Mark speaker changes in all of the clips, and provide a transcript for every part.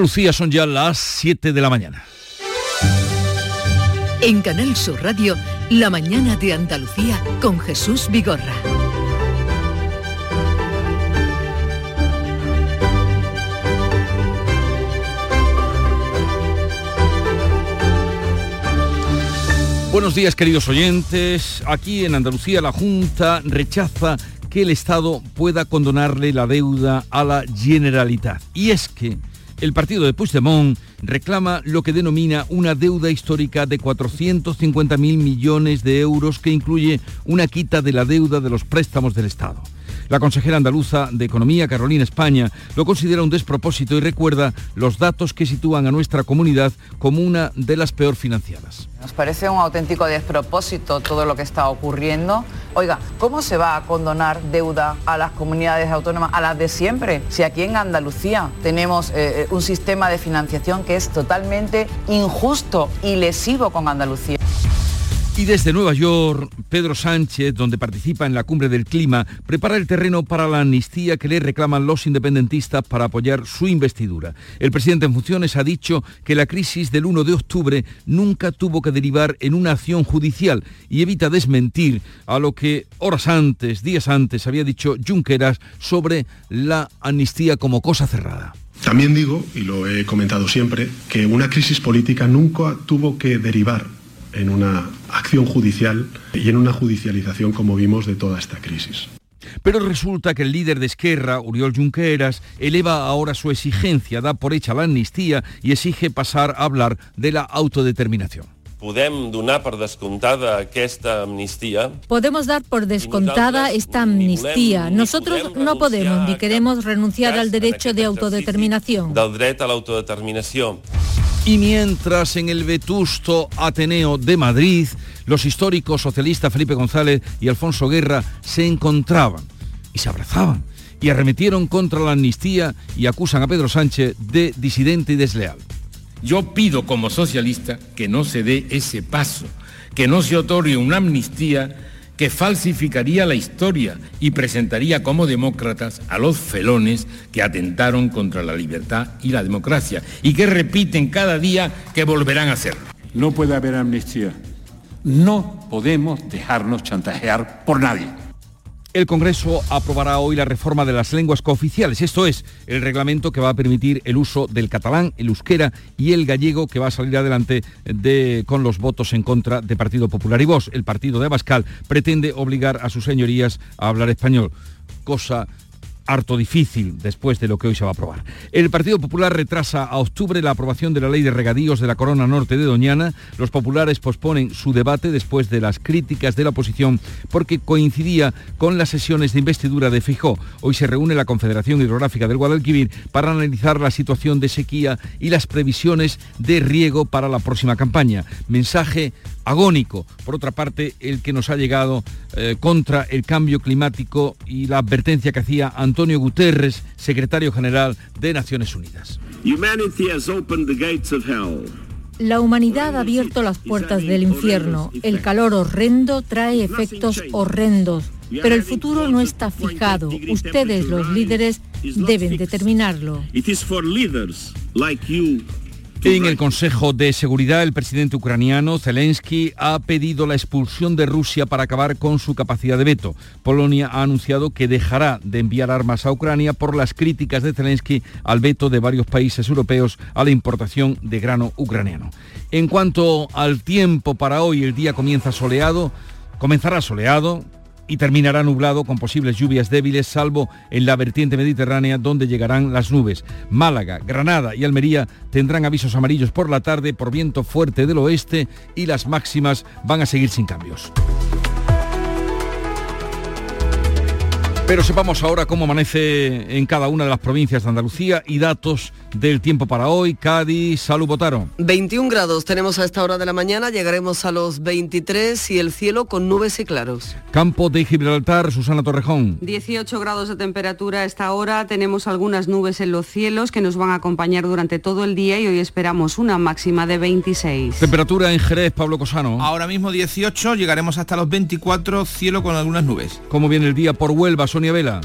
Speaker 1: Lucía son ya las 7 de la mañana.
Speaker 2: En Canal Sur Radio, La mañana de Andalucía con Jesús Vigorra.
Speaker 1: Buenos días queridos oyentes. Aquí en Andalucía la Junta rechaza que el Estado pueda condonarle la deuda a la Generalitat. Y es que el partido de Puigdemont reclama lo que denomina una deuda histórica de 450.000 millones de euros que incluye una quita de la deuda de los préstamos del Estado. La consejera andaluza de Economía, Carolina España, lo considera un despropósito y recuerda los datos que sitúan a nuestra comunidad como una de las peor financiadas.
Speaker 3: Nos parece un auténtico despropósito todo lo que está ocurriendo. Oiga, ¿cómo se va a condonar deuda a las comunidades autónomas, a las de siempre? Si aquí en Andalucía tenemos eh, eh, un sistema de financiación que es totalmente injusto y lesivo con Andalucía.
Speaker 1: Y desde Nueva York, Pedro Sánchez, donde participa en la cumbre del clima, prepara el terreno para la amnistía que le reclaman los independentistas para apoyar su investidura. El presidente en funciones ha dicho que la crisis del 1 de octubre nunca tuvo que derivar en una acción judicial y evita desmentir a lo que horas antes, días antes, había dicho Junqueras sobre la amnistía como cosa cerrada.
Speaker 4: También digo, y lo he comentado siempre, que una crisis política nunca tuvo que derivar en una acción judicial y en una judicialización, como vimos, de toda esta crisis.
Speaker 1: Pero resulta que el líder de Esquerra, Uriol Junqueras, eleva ahora su exigencia, da por hecha la amnistía y exige pasar a hablar de la autodeterminación.
Speaker 5: Podemos dar por descontada esta amnistía.
Speaker 6: Podemos dar por descontada esta amnistía. Nosotros no podemos ni queremos renunciar al derecho de autodeterminación.
Speaker 5: Del derecho a la autodeterminación.
Speaker 1: Y mientras en el vetusto Ateneo de Madrid, los históricos socialistas Felipe González y Alfonso Guerra se encontraban y se abrazaban y arremetieron contra la amnistía y acusan a Pedro Sánchez de disidente y desleal.
Speaker 7: Yo pido como socialista que no se dé ese paso, que no se otorgue una amnistía que falsificaría la historia y presentaría como demócratas a los felones que atentaron contra la libertad y la democracia y que repiten cada día que volverán a hacerlo.
Speaker 8: No puede haber amnistía. No podemos dejarnos chantajear por nadie.
Speaker 1: El Congreso aprobará hoy la reforma de las lenguas cooficiales, esto es, el reglamento que va a permitir el uso del catalán, el euskera y el gallego que va a salir adelante con los votos en contra de Partido Popular y Vox. El partido de Abascal pretende obligar a sus señorías a hablar español, cosa harto difícil después de lo que hoy se va a aprobar. El Partido Popular retrasa a octubre la aprobación de la ley de regadíos de la Corona Norte de Doñana. Los populares posponen su debate después de las críticas de la oposición porque coincidía con las sesiones de investidura de Fijó. Hoy se reúne la Confederación Hidrográfica del Guadalquivir para analizar la situación de sequía y las previsiones de riego para la próxima campaña. Mensaje agónico, por otra parte, el que nos ha llegado eh, contra el cambio climático y la advertencia que hacía Antonio Guterres, secretario general de Naciones Unidas.
Speaker 6: La humanidad ha abierto las puertas del infierno. El calor horrendo trae efectos horrendos, pero el futuro no está fijado. Ustedes, los líderes, deben determinarlo.
Speaker 1: En el Consejo de Seguridad, el presidente ucraniano Zelensky ha pedido la expulsión de Rusia para acabar con su capacidad de veto. Polonia ha anunciado que dejará de enviar armas a Ucrania por las críticas de Zelensky al veto de varios países europeos a la importación de grano ucraniano. En cuanto al tiempo para hoy, el día comienza soleado, comenzará soleado, y terminará nublado con posibles lluvias débiles, salvo en la vertiente mediterránea donde llegarán las nubes. Málaga, Granada y Almería tendrán avisos amarillos por la tarde por viento fuerte del oeste y las máximas van a seguir sin cambios. Pero sepamos ahora cómo amanece en cada una de las provincias de Andalucía y datos del tiempo para hoy. Cádiz, salud, Botaro.
Speaker 9: 21 grados tenemos a esta hora de la mañana, llegaremos a los 23 y el cielo con nubes y claros.
Speaker 1: Campo de Gibraltar, Susana Torrejón.
Speaker 10: 18 grados de temperatura a esta hora, tenemos algunas nubes en los cielos que nos van a acompañar durante todo el día y hoy esperamos una máxima de 26.
Speaker 1: Temperatura en Jerez, Pablo Cosano.
Speaker 11: Ahora mismo 18, llegaremos hasta los 24, cielo con algunas nubes.
Speaker 1: ¿Cómo viene el día por Huelva? Sonia Vela.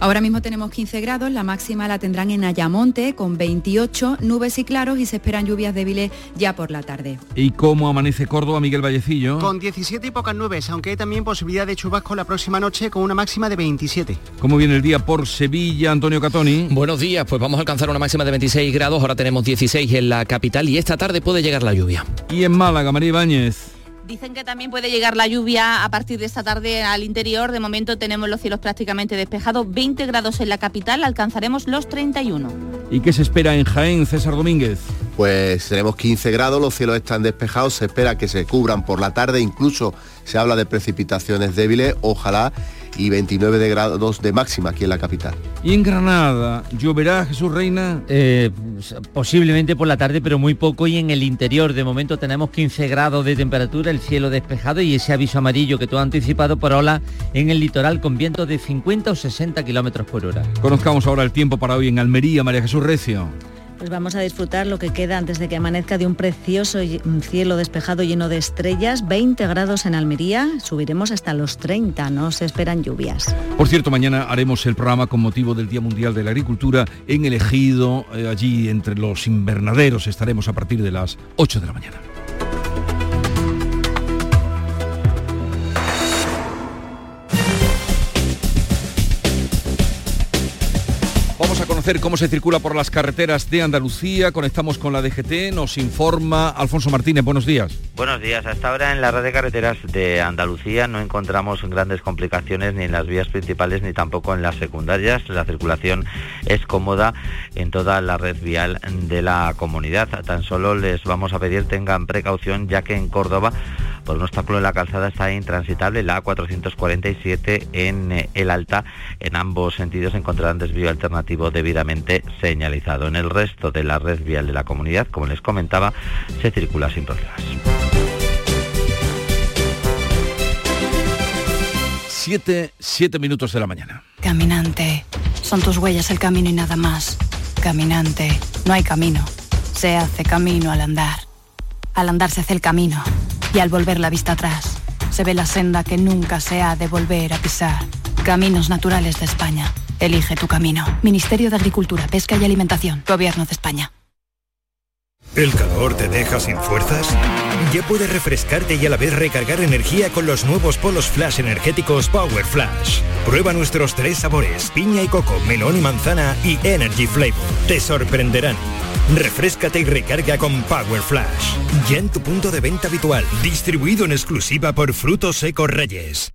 Speaker 11: Ahora mismo tenemos 15 grados, la máxima la tendrán en Ayamonte con 28 nubes y claros y se esperan lluvias débiles ya por la tarde.
Speaker 1: ¿Y cómo amanece Córdoba, Miguel Vallecillo?
Speaker 12: Con 17 y pocas nubes, aunque hay también posibilidad de chubasco la próxima noche con una máxima de 27.
Speaker 1: ¿Cómo viene el día por Sevilla, Antonio Catoni?
Speaker 13: Buenos días, pues vamos a alcanzar una máxima de 26 grados, ahora tenemos 16 en la capital y esta tarde puede llegar la lluvia.
Speaker 1: Y en Málaga, María Ibáñez.
Speaker 14: Dicen que también puede llegar la lluvia a partir de esta tarde al interior. De momento tenemos los cielos prácticamente despejados. 20 grados en la capital, alcanzaremos los 31.
Speaker 1: ¿Y qué se espera en Jaén, César Domínguez?
Speaker 15: Pues tenemos 15 grados, los cielos están despejados, se espera que se cubran por la tarde, incluso se habla de precipitaciones débiles, ojalá y 29 de grados de máxima aquí en la capital.
Speaker 1: ¿Y en Granada lloverá Jesús Reina?
Speaker 16: Eh, posiblemente por la tarde, pero muy poco y en el interior. De momento tenemos 15 grados de temperatura, el cielo despejado y ese aviso amarillo que tú has anticipado por ola en el litoral con vientos de 50 o 60 kilómetros por hora.
Speaker 1: Conozcamos ahora el tiempo para hoy en Almería, María Jesús Recio.
Speaker 17: Pues vamos a disfrutar lo que queda antes de que amanezca de un precioso cielo despejado lleno de estrellas, 20 grados en Almería, subiremos hasta los 30, no se esperan lluvias.
Speaker 1: Por cierto, mañana haremos el programa con motivo del Día Mundial de la Agricultura en el Ejido, eh, allí entre los invernaderos estaremos a partir de las 8 de la mañana. Vamos a conocer cómo se circula por las carreteras de Andalucía. Conectamos con la DGT. Nos informa Alfonso Martínez. Buenos días.
Speaker 18: Buenos días. Hasta ahora en la red de carreteras de Andalucía no encontramos grandes complicaciones ni en las vías principales ni tampoco en las secundarias. La circulación es cómoda en toda la red vial de la comunidad. Tan solo les vamos a pedir tengan precaución ya que en Córdoba por un obstáculo en la calzada está intransitable, la A447 en eh, el Alta. En ambos sentidos encontrarán desvío alternativo debidamente señalizado. En el resto de la red vial de la comunidad, como les comentaba, se circula sin problemas.
Speaker 1: Siete, siete minutos de la mañana.
Speaker 19: Caminante, son tus huellas el camino y nada más. Caminante, no hay camino. Se hace camino al andar. Al andar se hace el camino y al volver la vista atrás se ve la senda que nunca se ha de volver a pisar. Caminos Naturales de España. Elige tu camino. Ministerio de Agricultura, Pesca y Alimentación. Gobierno de España.
Speaker 20: ¿El calor te deja sin fuerzas? Ya puedes refrescarte y a la vez recargar energía con los nuevos polos flash energéticos Power Flash. Prueba nuestros tres sabores, piña y coco, melón y manzana y Energy Flavor. Te sorprenderán. Refrescate y recarga con Power Flash. Ya en tu punto de venta habitual, distribuido en exclusiva por Frutos Secos Reyes.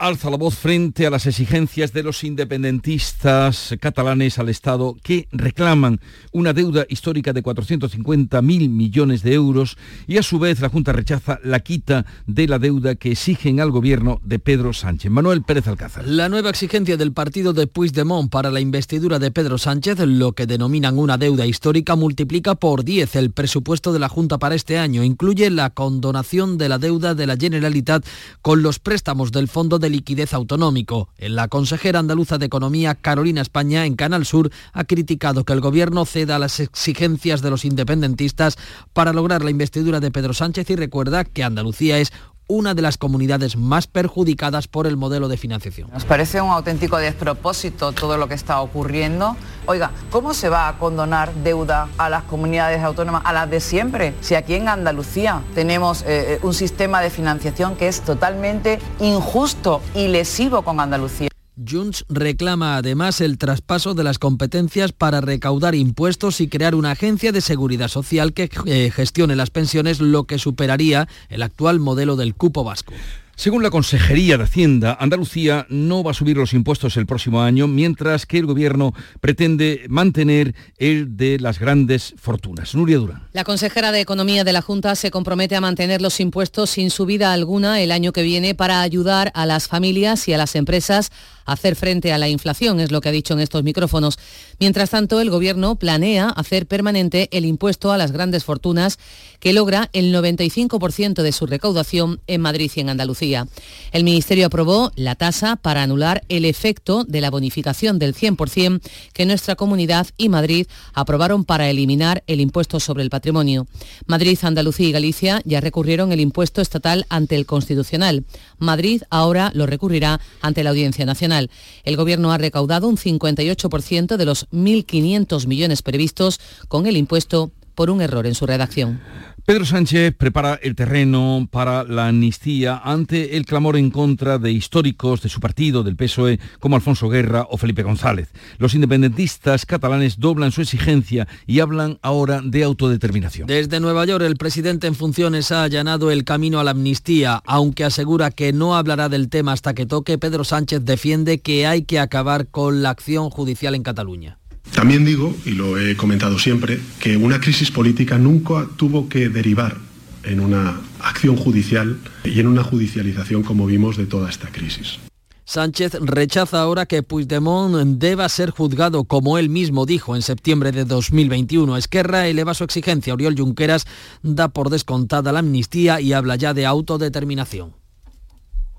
Speaker 1: alza la voz frente a las exigencias de los independentistas catalanes al Estado que reclaman una deuda histórica de 450.000 millones de euros y a su vez la Junta rechaza la quita de la deuda que exigen al gobierno de Pedro Sánchez. Manuel Pérez Alcázar.
Speaker 21: La nueva exigencia del partido de Puigdemont para la investidura de Pedro Sánchez, lo que denominan una deuda histórica, multiplica por 10 el presupuesto de la Junta para este año. Incluye la condonación de la deuda de la Generalitat con los préstamos del Fondo de liquidez autonómico. La consejera andaluza de Economía, Carolina España, en Canal Sur, ha criticado que el gobierno ceda a las exigencias de los independentistas para lograr la investidura de Pedro Sánchez y recuerda que Andalucía es una de las comunidades más perjudicadas por el modelo de financiación.
Speaker 3: Nos parece un auténtico despropósito todo lo que está ocurriendo. Oiga, ¿cómo se va a condonar deuda a las comunidades autónomas, a las de siempre? Si aquí en Andalucía tenemos eh, un sistema de financiación que es totalmente injusto y lesivo con Andalucía.
Speaker 21: Junts reclama además el traspaso de las competencias para recaudar impuestos y crear una agencia de seguridad social que eh, gestione las pensiones, lo que superaría el actual modelo del cupo vasco.
Speaker 1: Según la Consejería de Hacienda, Andalucía no va a subir los impuestos el próximo año, mientras que el Gobierno pretende mantener el de las grandes fortunas. Nuria Durán.
Speaker 22: La consejera de Economía de la Junta se compromete a mantener los impuestos sin subida alguna el año que viene para ayudar a las familias y a las empresas hacer frente a la inflación, es lo que ha dicho en estos micrófonos. Mientras tanto, el Gobierno planea hacer permanente el impuesto a las grandes fortunas que logra el 95% de su recaudación en Madrid y en Andalucía. El Ministerio aprobó la tasa para anular el efecto de la bonificación del 100% que nuestra comunidad y Madrid aprobaron para eliminar el impuesto sobre el patrimonio. Madrid, Andalucía y Galicia ya recurrieron el impuesto estatal ante el Constitucional. Madrid ahora lo recurrirá ante la Audiencia Nacional. El Gobierno ha recaudado un 58% de los 1.500 millones previstos con el impuesto por un error en su redacción.
Speaker 1: Pedro Sánchez prepara el terreno para la amnistía ante el clamor en contra de históricos de su partido, del PSOE, como Alfonso Guerra o Felipe González. Los independentistas catalanes doblan su exigencia y hablan ahora de autodeterminación.
Speaker 21: Desde Nueva York, el presidente en funciones ha allanado el camino a la amnistía, aunque asegura que no hablará del tema hasta que toque. Pedro Sánchez defiende que hay que acabar con la acción judicial en Cataluña.
Speaker 23: También digo, y lo he comentado siempre, que una crisis política nunca tuvo que derivar en una acción judicial y en una judicialización como vimos de toda esta crisis.
Speaker 21: Sánchez rechaza ahora que Puigdemont deba ser juzgado, como él mismo dijo en septiembre de 2021. Esquerra eleva su exigencia. Oriol Junqueras da por descontada la amnistía y habla ya de autodeterminación.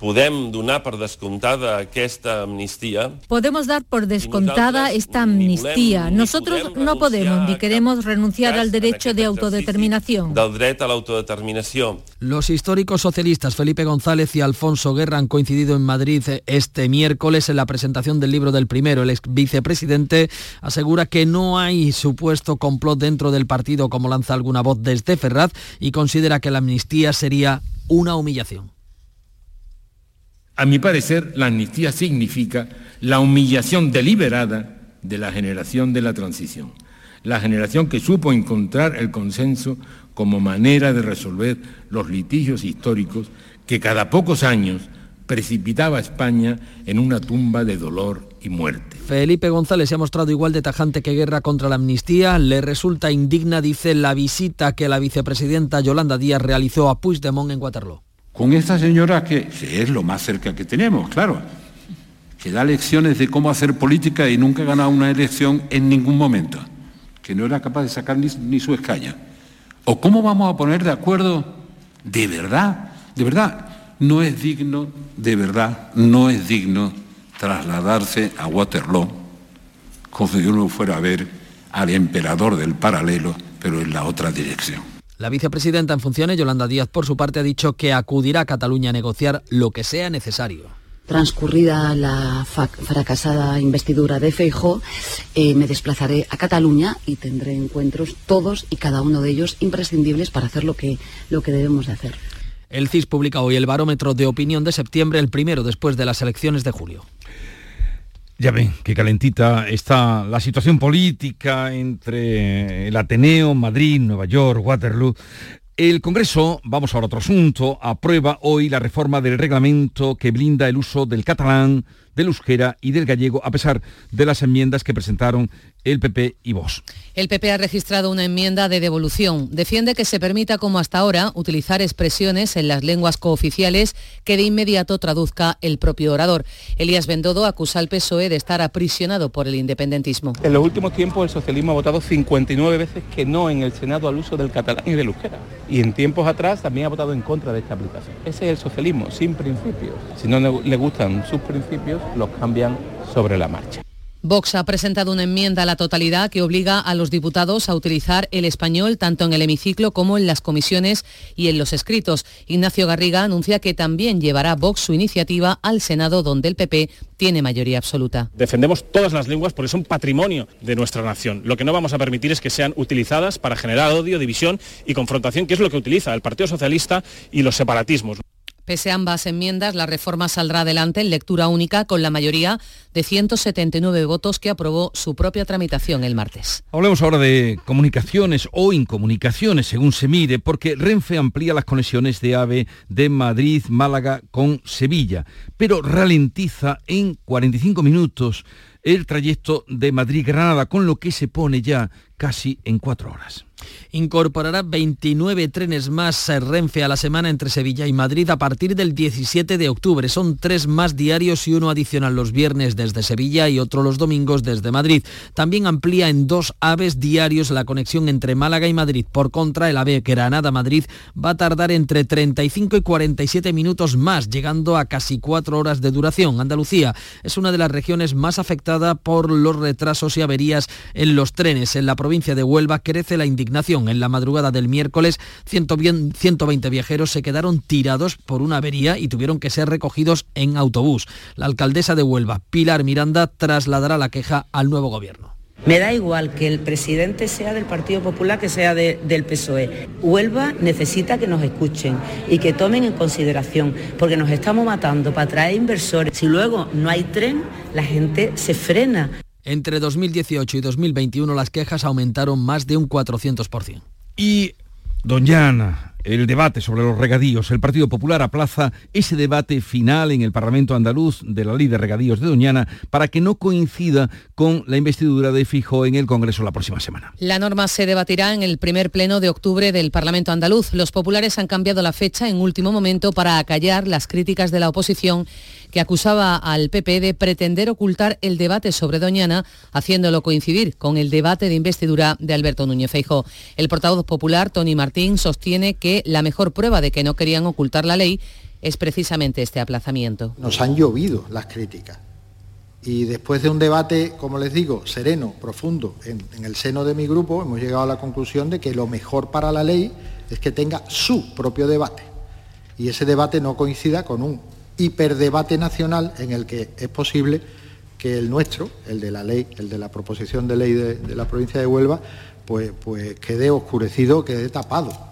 Speaker 24: Podemos dar por descontada esta amnistía.
Speaker 6: Podemos dar por descontada esta amnistía. Nosotros no podemos ni queremos renunciar al derecho de autodeterminación.
Speaker 24: Del derecho a la autodeterminación.
Speaker 21: Los históricos socialistas Felipe González y Alfonso Guerra han coincidido en Madrid este miércoles en la presentación del libro del primero. El ex vicepresidente asegura que no hay supuesto complot dentro del partido como lanza alguna voz desde Ferraz y considera que la amnistía sería una humillación.
Speaker 8: A mi parecer, la amnistía significa la humillación deliberada de la generación de la transición, la generación que supo encontrar el consenso como manera de resolver los litigios históricos que cada pocos años precipitaba a España en una tumba de dolor y muerte.
Speaker 21: Felipe González se ha mostrado igual de tajante que guerra contra la amnistía. Le resulta indigna, dice, la visita que la vicepresidenta Yolanda Díaz realizó a Puigdemont en Waterloo
Speaker 8: con esta señora que, es lo más cerca que tenemos, claro, que da lecciones de cómo hacer política y nunca ha ganado una elección en ningún momento, que no era capaz de sacar ni, su escaña. ¿O cómo vamos a poner de acuerdo de verdad? De verdad, no es digno, de verdad, no es digno trasladarse a Waterloo como si uno fuera a ver al emperador del paralelo, pero en la otra dirección.
Speaker 21: La vicepresidenta en funciones, Yolanda Díaz, por su parte, ha dicho que acudirá a Cataluña a negociar lo que sea necesario.
Speaker 25: Transcurrida la fracasada investidura de Feijó, eh, me desplazaré a Cataluña y tendré encuentros todos y cada uno de ellos imprescindibles para hacer lo que, lo que debemos de hacer.
Speaker 21: El CIS publica hoy el barómetro de opinión de septiembre, el primero después de las elecciones de julio.
Speaker 1: Ya ven, qué calentita está la situación política entre el Ateneo, Madrid, Nueva York, Waterloo. El Congreso, vamos ahora a otro asunto, aprueba hoy la reforma del reglamento que blinda el uso del catalán, del euskera y del gallego, a pesar de las enmiendas que presentaron el PP y vos.
Speaker 22: El PP ha registrado una enmienda de devolución. Defiende que se permita, como hasta ahora, utilizar expresiones en las lenguas cooficiales que de inmediato traduzca el propio orador. Elías Bendodo acusa al PSOE de estar aprisionado por el independentismo.
Speaker 26: En los últimos tiempos el socialismo ha votado 59 veces que no en el Senado al uso del catalán y del euskera. Y en tiempos atrás también ha votado en contra de esta aplicación. Ese es el socialismo, sin principios. Si no le gustan sus principios, los cambian sobre la marcha.
Speaker 22: Vox ha presentado una enmienda a la totalidad que obliga a los diputados a utilizar el español tanto en el hemiciclo como en las comisiones y en los escritos. Ignacio Garriga anuncia que también llevará Vox su iniciativa al Senado donde el PP tiene mayoría absoluta.
Speaker 26: Defendemos todas las lenguas porque son patrimonio de nuestra nación. Lo que no vamos a permitir es que sean utilizadas para generar odio, división y confrontación, que es lo que utiliza el Partido Socialista y los separatismos.
Speaker 22: Pese a ambas enmiendas, la reforma saldrá adelante en lectura única con la mayoría de 179 votos que aprobó su propia tramitación el martes.
Speaker 1: Hablemos ahora de comunicaciones o incomunicaciones, según se mire, porque Renfe amplía las conexiones de AVE de Madrid, Málaga con Sevilla, pero ralentiza en 45 minutos el trayecto de Madrid-Granada, con lo que se pone ya casi en cuatro horas
Speaker 21: incorporará 29 trenes más Renfe a la semana entre Sevilla y Madrid a partir del 17 de octubre. Son tres más diarios y uno adicional los viernes desde Sevilla y otro los domingos desde Madrid. También amplía en dos aves diarios la conexión entre Málaga y Madrid. Por contra, el ave Granada-Madrid va a tardar entre 35 y 47 minutos más, llegando a casi cuatro horas de duración. Andalucía es una de las regiones más afectada por los retrasos y averías en los trenes. En la provincia de Huelva crece la indignación en la madrugada del miércoles, 120 viajeros se quedaron tirados por una avería y tuvieron que ser recogidos en autobús. La alcaldesa de Huelva, Pilar Miranda, trasladará la queja al nuevo gobierno.
Speaker 12: Me da igual que el presidente sea del Partido Popular que sea del PSOE. Huelva necesita que nos escuchen y que tomen en consideración, porque nos estamos matando para traer inversores. Si luego no hay tren, la gente se frena.
Speaker 21: Entre 2018 y 2021 las quejas aumentaron más de un 400%.
Speaker 1: Y Doñana, el debate sobre los regadíos. El Partido Popular aplaza ese debate final en el Parlamento andaluz de la ley de regadíos de Doñana para que no coincida con la investidura de Fijo en el Congreso la próxima semana.
Speaker 22: La norma se debatirá en el primer pleno de octubre del Parlamento andaluz. Los populares han cambiado la fecha en último momento para acallar las críticas de la oposición que acusaba al PP de pretender ocultar el debate sobre Doñana, haciéndolo coincidir con el debate de investidura de Alberto Núñez Feijo. El portavoz popular, Tony Martín, sostiene que la mejor prueba de que no querían ocultar la ley es precisamente este aplazamiento.
Speaker 27: Nos han llovido las críticas. Y después de un debate, como les digo, sereno, profundo, en, en, el seno de mi grupo, hemos llegado a la conclusión de que lo mejor para la ley es que tenga su propio debate. Y ese debate no coincida con un hiperdebate nacional en el que es posible que el nuestro, el de la ley, el de la proposición de ley de, de la provincia de Huelva, pues, pues quede oscurecido, quede tapado.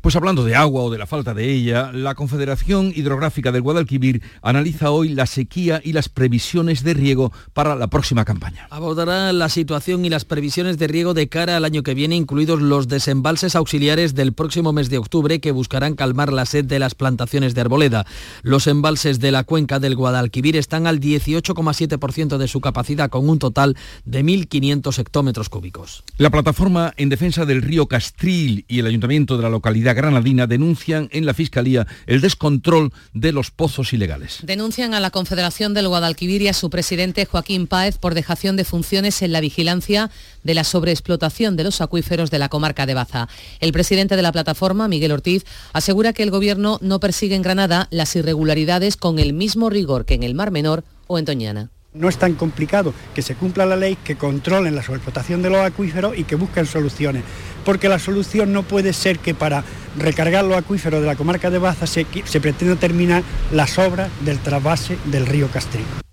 Speaker 1: Pues hablando de agua o de la falta de ella, la Confederación Hidrográfica del Guadalquivir analiza hoy la sequía y las previsiones de riego para la próxima campaña.
Speaker 21: Abordará la situación y las previsiones de riego de cara al año que viene, incluidos los desembalses auxiliares del próximo mes de octubre que buscarán calmar la sed de las plantaciones de arboleda. Los embalses de la cuenca del Guadalquivir están al 18,7% de su capacidad con un total de 1.500 hectómetros cúbicos.
Speaker 1: La plataforma en defensa del río Castril y el ayuntamiento de la localidad granadina denuncian en la Fiscalía el descontrol de los pozos ilegales.
Speaker 22: Denuncian a la Confederación del Guadalquivir y a su presidente Joaquín Páez por dejación de funciones en la vigilancia de la sobreexplotación de los acuíferos de la comarca de Baza. El presidente de la plataforma, Miguel Ortiz, asegura que el Gobierno no persigue en Granada las irregularidades con el mismo rigor que en el Mar Menor o en Toñana.
Speaker 28: No es tan complicado que se cumpla la ley, que controlen la sobreexplotación de los acuíferos y que busquen soluciones. Porque la solución no puede ser que para recargar los acuíferos de la comarca de Baza se, pretenda terminar las obras del trasvase del río Castrillo.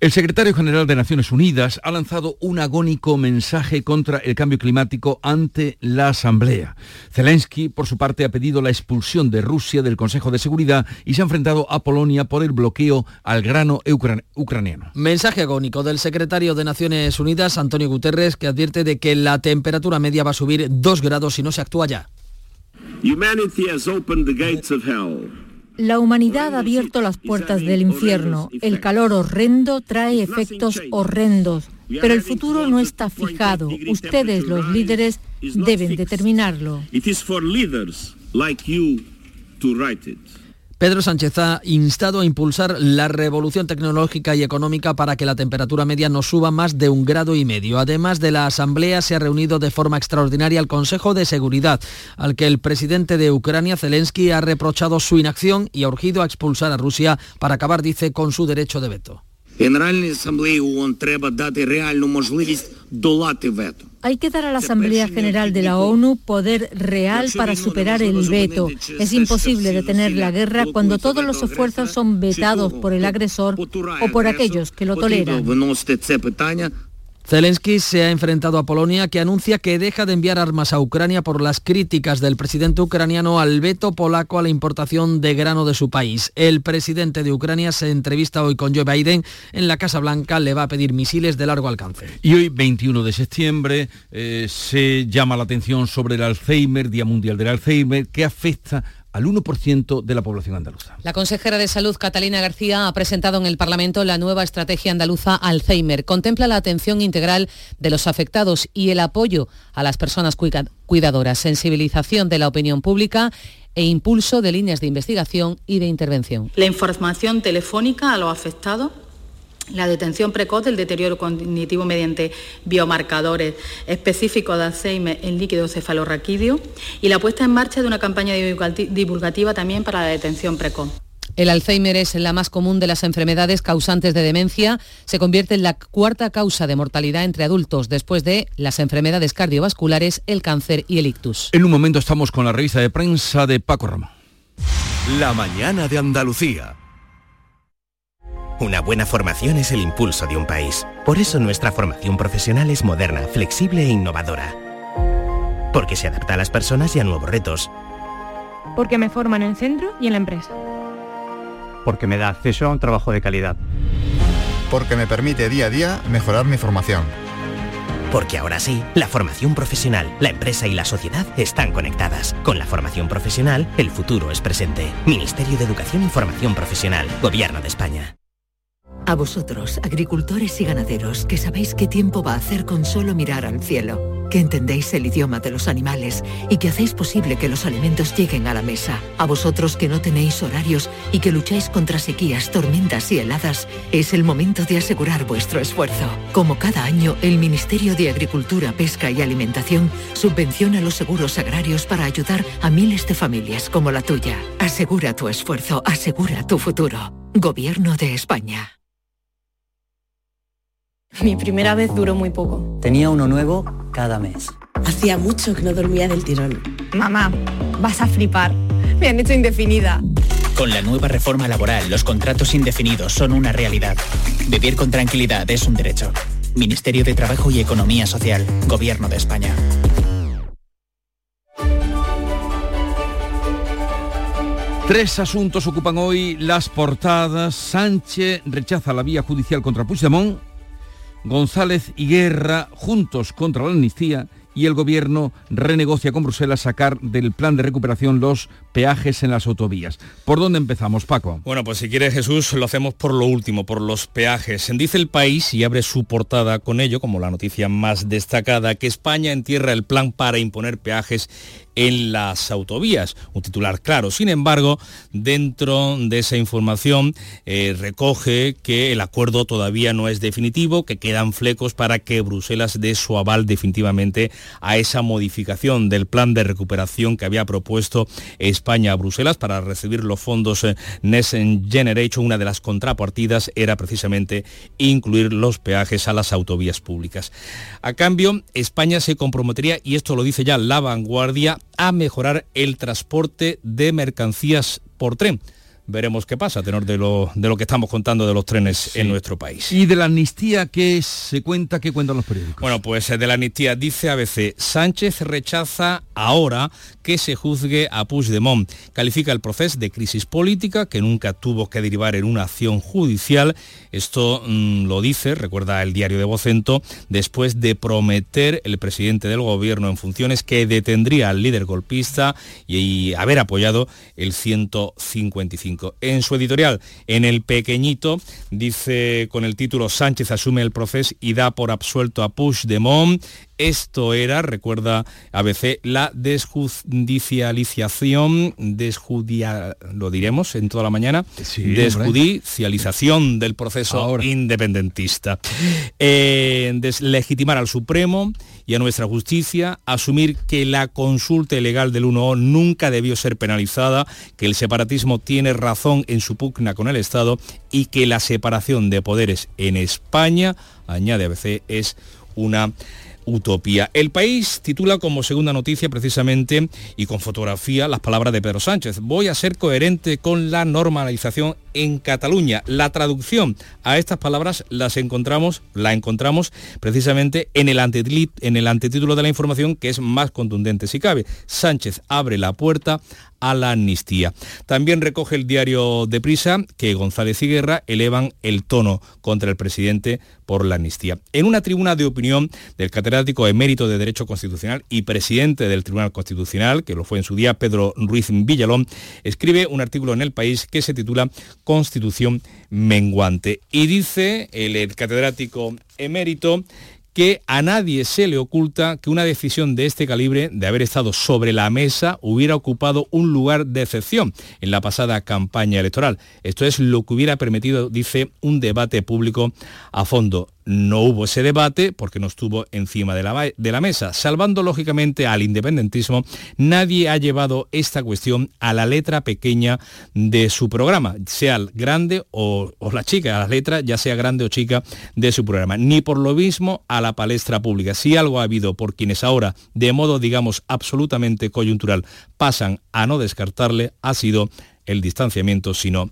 Speaker 1: El secretario general de Naciones Unidas ha lanzado un agónico mensaje contra el cambio climático ante la Asamblea. Zelensky, por su parte, ha pedido la expulsión de Rusia del Consejo de Seguridad y se ha enfrentado a Polonia por el bloqueo al grano ucraniano.
Speaker 21: Mensaje agónico del secretario de Naciones Unidas, Antonio Guterres, que advierte de que la temperatura media va a subir dos grados si no se actúa ya.
Speaker 6: La humanidad ha abierto las puertas del infierno. El calor horrendo trae efectos horrendos, pero el futuro no está fijado. Ustedes, los líderes, deben determinarlo.
Speaker 21: Pedro Sánchez ha instado a impulsar la revolución tecnológica y económica para que la temperatura media no suba más de un grado y medio. Además de la Asamblea, se ha reunido de forma extraordinaria el Consejo de Seguridad, al que el presidente de Ucrania, Zelensky, ha reprochado su inacción y ha urgido a expulsar a Rusia para acabar, dice, con su derecho de veto.
Speaker 6: Hay que dar a la Asamblea General de la ONU poder real para superar el veto. Es imposible detener la guerra cuando todos los esfuerzos son vetados por el agresor o por aquellos que lo toleran.
Speaker 21: Zelensky se ha enfrentado a Polonia que anuncia que deja de enviar armas a Ucrania por las críticas del presidente ucraniano al veto polaco a la importación de grano de su país. El presidente de Ucrania se entrevista hoy con Joe Biden en la Casa Blanca, le va a pedir misiles de largo alcance.
Speaker 1: Y hoy, 21 de septiembre, eh, se llama la atención sobre el Alzheimer, Día Mundial del Alzheimer, que afecta al 1% de la población andaluza.
Speaker 22: La consejera de Salud, Catalina García, ha presentado en el Parlamento la nueva estrategia andaluza Alzheimer. Contempla la atención integral de los afectados y el apoyo a las personas cuidadoras, sensibilización de la opinión pública e impulso de líneas de investigación y de intervención.
Speaker 19: La información telefónica a los afectados la detención precoz del deterioro cognitivo mediante biomarcadores específicos de Alzheimer en líquido cefalorraquídeo y la puesta en marcha de una campaña divulgativa también para la detención precoz.
Speaker 22: El Alzheimer es la más común de las enfermedades causantes de demencia. Se convierte en la cuarta causa de mortalidad entre adultos después de las enfermedades cardiovasculares, el cáncer y el ictus.
Speaker 1: En un momento estamos con la revista de prensa de Paco Ramón.
Speaker 29: La mañana de Andalucía. Una buena formación es el impulso de un país. Por eso nuestra formación profesional es moderna, flexible e innovadora. Porque se adapta a las personas y a nuevos retos.
Speaker 30: Porque me forma en el centro y en la empresa.
Speaker 31: Porque me da acceso a un trabajo de calidad.
Speaker 32: Porque me permite día a día mejorar mi formación.
Speaker 29: Porque ahora sí, la formación profesional, la empresa y la sociedad están conectadas. Con la formación profesional, el futuro es presente. Ministerio de Educación y Formación Profesional, Gobierno de España.
Speaker 11: A vosotros, agricultores y ganaderos, que sabéis qué tiempo va a hacer con solo mirar al cielo, que entendéis el idioma de los animales y que hacéis posible que los alimentos lleguen a la mesa. A vosotros que no tenéis horarios y que lucháis contra sequías, tormentas y heladas, es el momento de asegurar vuestro esfuerzo. Como cada año, el Ministerio de Agricultura, Pesca y Alimentación subvenciona los seguros agrarios para ayudar a miles de familias como la tuya. Asegura tu esfuerzo, asegura tu futuro. Gobierno de España.
Speaker 33: Mi primera vez duró muy poco.
Speaker 34: Tenía uno nuevo cada mes.
Speaker 33: Hacía mucho que no dormía del tirón. Mamá, vas a flipar. Me han hecho indefinida.
Speaker 35: Con la nueva reforma laboral, los contratos indefinidos son una realidad. Vivir con tranquilidad es un derecho. Ministerio de Trabajo y Economía Social, Gobierno de España.
Speaker 1: Tres asuntos ocupan hoy las portadas. Sánchez rechaza la vía judicial contra Puigdemont González y Guerra juntos contra la amnistía y el gobierno renegocia con Bruselas sacar del plan de recuperación los peajes en las autovías. ¿Por dónde empezamos, Paco?
Speaker 36: Bueno, pues si quiere Jesús, lo hacemos por lo último, por los peajes. Dice el país y abre su portada con ello, como la noticia más destacada, que España entierra el plan para imponer peajes en las autovías. Un titular claro. Sin embargo, dentro de esa información eh, recoge que el acuerdo todavía no es definitivo, que quedan flecos para que Bruselas dé su aval definitivamente a esa modificación del plan de recuperación que había propuesto España a Bruselas para recibir los fondos eh, Next Generation. Una de las contrapartidas era precisamente incluir los peajes a las autovías públicas. A cambio, España se comprometería, y esto lo dice ya la vanguardia, a mejorar el transporte de mercancías por tren veremos qué pasa, a tenor de lo, de lo que estamos contando de los trenes en nuestro país.
Speaker 1: ¿Y de la amnistía qué se cuenta, qué cuentan los periódicos?
Speaker 36: Bueno, pues eh, de la amnistía dice ABC, Sánchez rechaza ahora que se juzgue a Puigdemont. Califica el proceso de crisis política que nunca tuvo que derivar en una acción judicial. Esto mm, lo dice, recuerda el diario de Vocento, después de prometer el presidente del gobierno en funciones que detendría al líder golpista y haber apoyado el 155 en su editorial, en el pequeñito, dice con el título Sánchez asume el proceso y da por absuelto a Puigdemont. Esto era, recuerda ABC, la desjudicialización, desjudia, lo diremos en toda la mañana, desjudicialización del proceso independentista. Eh, deslegitimar al Supremo y a nuestra justicia, asumir que la consulta ilegal del 1O nunca debió ser penalizada, que el separatismo tiene razón en su pugna con el Estado y que la separación de poderes en España, añade ABC, es una utopía. El país titula como segunda noticia precisamente y con fotografía las palabras de Pedro Sánchez. Voy a ser coherente con la normalización en Cataluña. La traducción a estas palabras las encontramos, la encontramos precisamente en el, en el antetítulo de la información que es más contundente si cabe. Sánchez abre la puerta a la amnistía. También recoge el diario de Prisa que González y Guerra elevan el tono contra el presidente por la amnistía. En una tribuna de opinión del catedrático emérito de Derecho Constitucional y presidente del Tribunal Constitucional, que lo fue en su día Pedro Ruiz Villalón, escribe un artículo en El País que se titula Constitución menguante. Y dice el catedrático emérito que a nadie se le oculta que una decisión de este calibre, de haber estado sobre la mesa, hubiera ocupado un lugar de excepción en la pasada campaña electoral. Esto es lo que hubiera permitido, dice, un debate público a fondo. No hubo ese debate porque no estuvo encima de la, de la, mesa. Salvando lógicamente al independentismo, nadie ha llevado esta cuestión a la letra pequeña de su programa, sea grande o, o la chica, a la letra, ya sea grande o chica de su programa. Ni por lo mismo a la palestra pública. Si algo ha habido por quienes ahora, de modo digamos absolutamente coyuntural, pasan a no descartarle, ha sido el distanciamiento, sino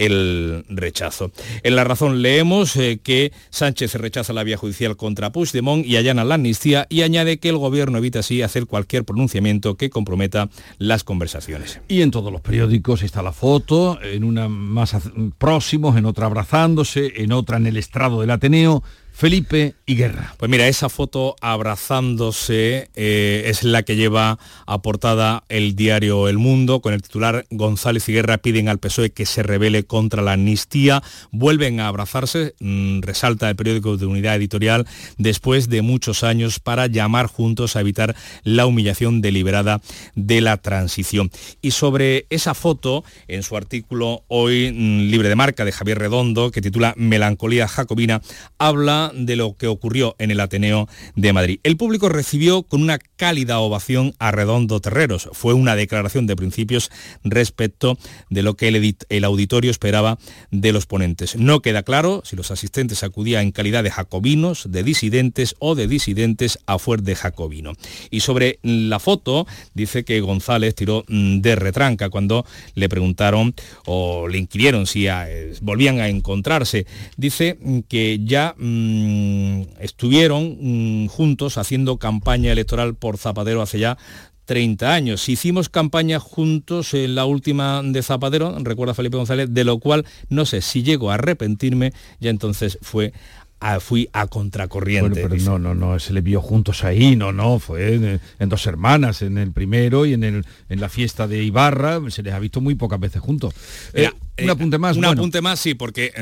Speaker 36: el rechazo. En la razón leemos eh, que Sánchez rechaza la vía judicial contra Puigdemont y allana la amnistía y añade que el gobierno evita así hacer cualquier pronunciamiento que comprometa las conversaciones.
Speaker 1: Y en todos los periódicos está la foto, en una más próximos, en otra abrazándose, en otra en el estrado del Ateneo. Felipe y Guerra.
Speaker 36: Pues mira, esa foto abrazándose eh, es la que lleva aportada el diario El Mundo con el titular González y Guerra piden al PSOE que se revele contra la amnistía. Vuelven a abrazarse, mm, resalta el periódico de Unidad Editorial, después de muchos años para llamar juntos a evitar la humillación deliberada de la transición. Y sobre esa foto, en su artículo hoy mm, libre de marca de Javier Redondo, que titula Melancolía Jacobina, habla de lo que ocurrió en el Ateneo de Madrid. El público recibió con una cálida ovación a Redondo Terreros. Fue una declaración de principios respecto de lo que el, el auditorio esperaba de los ponentes. No queda claro si los asistentes acudían en calidad de jacobinos, de disidentes o de disidentes a fuer de jacobino. Y sobre la foto dice que González tiró mm, de retranca cuando le preguntaron o le inquirieron si eh, volvían a encontrarse. Dice que ya mm, Mm, estuvieron mm, juntos haciendo campaña electoral por Zapatero hace ya 30 años. Hicimos campaña juntos en la última de Zapatero, recuerda Felipe González, de lo cual no sé si llego a arrepentirme, ya entonces fue fui a contracorriente.
Speaker 1: pero no, no, no, se le vio juntos ahí, no, no, fue en, dos hermanas, en el primero y en, el, en la fiesta de Ibarra, se les ha visto muy pocas veces juntos.
Speaker 36: Eh, un eh, apunte más. Un apunte más, sí, porque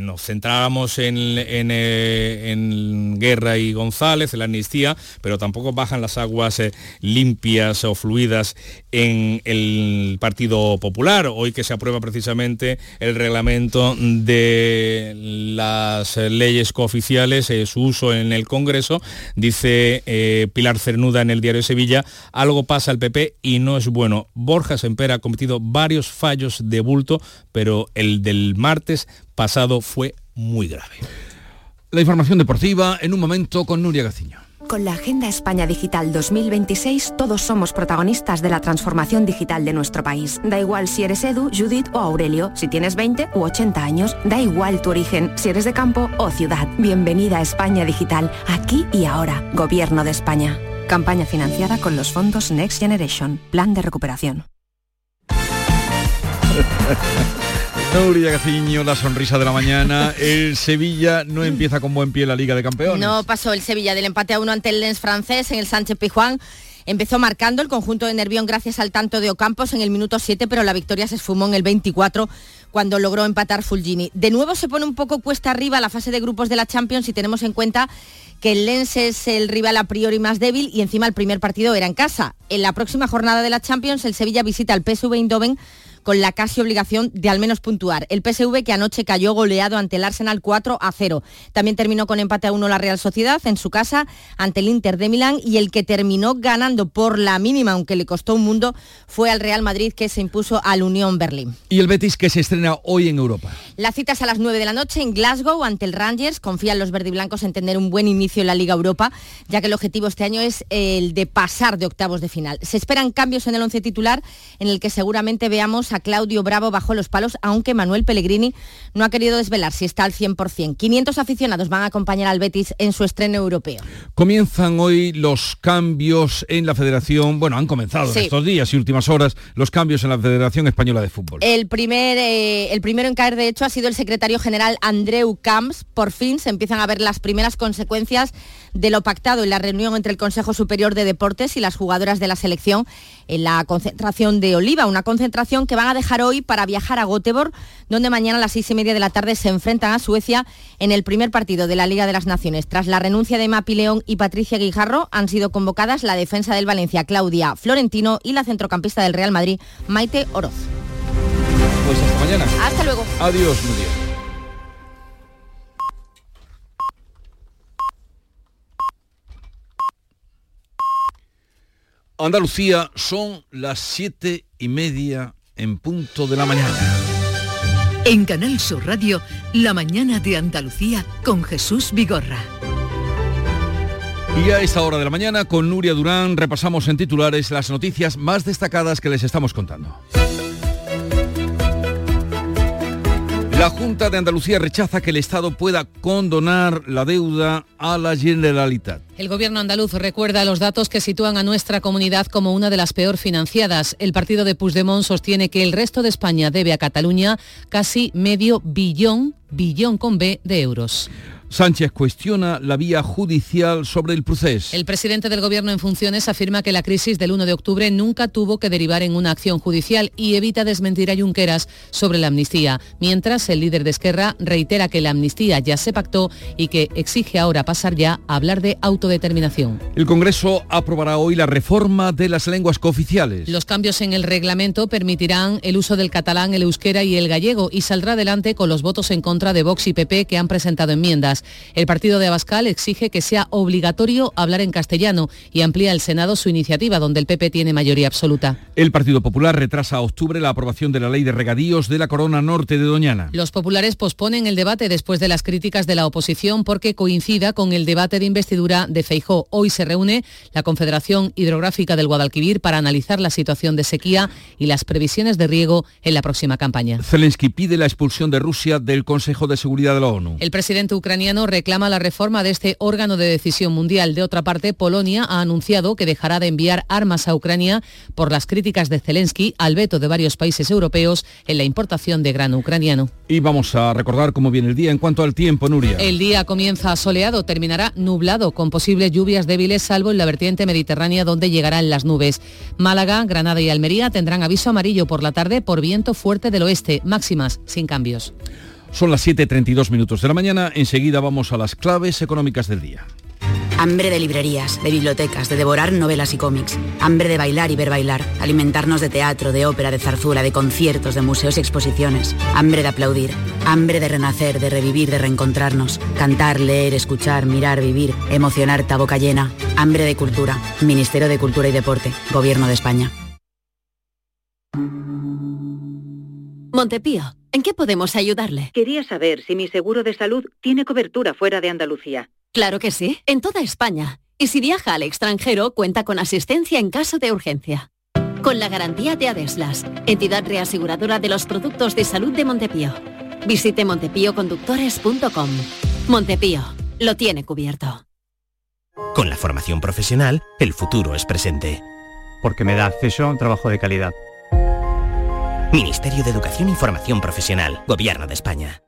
Speaker 36: nos centrábamos en, eh, en, Guerra y González, en la amnistía, pero tampoco bajan las aguas limpias o fluidas en el Partido Popular, hoy que se aprueba precisamente el reglamento de las leyes oficiales, eh, su uso en el Congreso. Dice eh, Pilar Cernuda en el diario de Sevilla, algo pasa al PP y no es bueno. Borja Semper ha cometido varios fallos de bulto, pero el del martes pasado fue muy grave.
Speaker 1: La información deportiva en un momento con Nuria Gaciño.
Speaker 37: Con la Agenda España Digital 2026 todos somos protagonistas de la transformación digital de nuestro país. Da igual si eres Edu, Judith o Aurelio, si tienes 20 u 80 años, da igual tu origen, si eres de campo o ciudad. Bienvenida a España Digital, aquí y ahora. Gobierno de España. Campaña financiada con los fondos Next Generation, Plan de Recuperación.
Speaker 1: Nuria la sonrisa de la mañana. El Sevilla no empieza con buen pie la Liga de Campeones.
Speaker 38: No pasó el Sevilla del empate a uno ante el Lens francés en el Sánchez Pijuán. Empezó marcando el conjunto de Nervión gracias al tanto de Ocampos en el minuto 7, pero la victoria se esfumó en el 24 cuando logró empatar Fulgini. De nuevo se pone un poco cuesta arriba la fase de grupos de la Champions si tenemos en cuenta que el Lens es el rival a priori más débil y encima el primer partido era en casa. En la próxima jornada de la Champions el Sevilla visita al PSV Eindhoven con la casi obligación de al menos puntuar. El PSV que anoche cayó goleado ante el Arsenal 4 a 0. También terminó con empate a 1 la Real Sociedad en su casa ante el Inter de Milán y el que terminó ganando por la mínima, aunque le costó un mundo, fue al Real Madrid que se impuso al Unión Berlín.
Speaker 1: Y el Betis que se estrena hoy en Europa.
Speaker 38: La cita es a las 9 de la noche en Glasgow ante el Rangers. Confían los verdiblancos en tener un buen inicio en la Liga Europa, ya que el objetivo este año es el de pasar de octavos de final. Se esperan cambios en el once titular en el que seguramente veamos a Claudio Bravo bajo los palos, aunque Manuel Pellegrini no ha querido desvelar si está al 100%. 500 aficionados van a acompañar al Betis en su estreno europeo.
Speaker 1: Comienzan hoy los cambios en la Federación, bueno, han comenzado
Speaker 38: Sí.
Speaker 1: estos días y últimas horas los cambios en la Federación Española de Fútbol.
Speaker 38: El, primer, eh, el primero en caer, de hecho, ha sido el secretario general Andreu Camps. Por fin se empiezan a ver las primeras consecuencias de lo pactado en la reunión entre el Consejo Superior de Deportes y las jugadoras de la selección en la concentración de Oliva, una concentración que van a dejar hoy para viajar a Göteborg, donde mañana a las seis y media de la tarde se enfrentan a Suecia en el primer partido de la Liga de las Naciones. Tras la renuncia de Mapi León y Patricia Guijarro, han sido convocadas la defensa del Valencia, Claudia Florentino, y la centrocampista del Real Madrid, Maite Oroz.
Speaker 1: Pues hasta mañana.
Speaker 38: Hasta luego.
Speaker 1: Adiós, Nuria. Andalucía son las siete y media en punto de la mañana.
Speaker 2: En Canal Sur Radio, La mañana de Andalucía con Jesús Vigorra.
Speaker 1: Y a esta hora de la mañana, con Nuria Durán, repasamos en titulares las noticias más destacadas que les estamos contando. La Junta de Andalucía rechaza que el Estado pueda condonar la deuda a la Generalitat.
Speaker 22: El gobierno andaluz recuerda los datos que sitúan a nuestra comunidad como una de las peor financiadas. El partido de Puigdemont sostiene que el resto de España debe a Cataluña casi medio billón, billón con B, de euros.
Speaker 1: Sánchez cuestiona la vía judicial sobre el proceso.
Speaker 22: El presidente del Gobierno en funciones afirma que la crisis del 1 de octubre nunca tuvo que derivar en una acción judicial y evita desmentir a Junqueras sobre la amnistía, mientras el líder de Esquerra reitera que la amnistía ya se pactó y que exige ahora pasar ya a hablar de autodeterminación.
Speaker 1: El Congreso aprobará hoy la reforma de las lenguas cooficiales.
Speaker 22: Los cambios en el reglamento permitirán el uso del catalán, el euskera y el gallego y saldrá adelante con los votos en contra de Vox y PP que han presentado enmiendas. El partido de Abascal exige que sea obligatorio hablar en castellano y amplía el Senado su iniciativa, donde el PP tiene mayoría absoluta.
Speaker 1: El Partido Popular retrasa a octubre la aprobación de la ley de regadíos de la Corona Norte de Doñana.
Speaker 22: Los populares posponen el debate después de las críticas de la oposición porque coincida con el debate de investidura de Feijó. Hoy se reúne la Confederación Hidrográfica del Guadalquivir para analizar la situación de sequía y las previsiones de riego en la próxima campaña.
Speaker 1: Zelensky pide la expulsión de Rusia del Consejo de Seguridad de la ONU.
Speaker 22: El presidente ucraniano reclama la reforma de este órgano de decisión mundial. De otra parte, Polonia ha anunciado que dejará de enviar armas a Ucrania por las críticas de Zelensky al veto de varios países europeos en la importación de grano ucraniano.
Speaker 1: Y vamos a recordar cómo viene el día en cuanto al tiempo, Nuria.
Speaker 22: El día comienza soleado, terminará nublado, con posibles lluvias débiles, salvo en la vertiente mediterránea donde llegarán las nubes. Málaga, Granada y Almería tendrán aviso amarillo por la tarde por viento fuerte del oeste, máximas sin cambios.
Speaker 1: Son las 7.32 minutos de la mañana. Enseguida vamos a las claves económicas del día.
Speaker 39: Hambre de librerías, de bibliotecas, de devorar novelas y cómics. Hambre de bailar y ver bailar. Alimentarnos de teatro, de ópera, de zarzuela, de conciertos, de museos y exposiciones. Hambre de aplaudir. Hambre de renacer, de revivir, de reencontrarnos. Cantar, leer, escuchar, mirar, vivir. Emocionarte a boca llena. Hambre de cultura. Ministerio de Cultura y Deporte. Gobierno de España.
Speaker 40: Montepío, ¿en qué podemos ayudarle?
Speaker 17: Quería saber si mi seguro de salud tiene cobertura fuera de Andalucía.
Speaker 40: Claro que sí, en toda España. Y si viaja al extranjero, cuenta con asistencia en caso de urgencia. Con la garantía de Adeslas, entidad reaseguradora de los productos de salud de Montepío. Visite montepíoconductores.com. Montepío, lo tiene cubierto.
Speaker 29: Con la formación profesional, el futuro es presente.
Speaker 41: Porque me da acceso a un trabajo de calidad.
Speaker 29: Ministerio de Educación y Formación Profesional, Gobierno de España.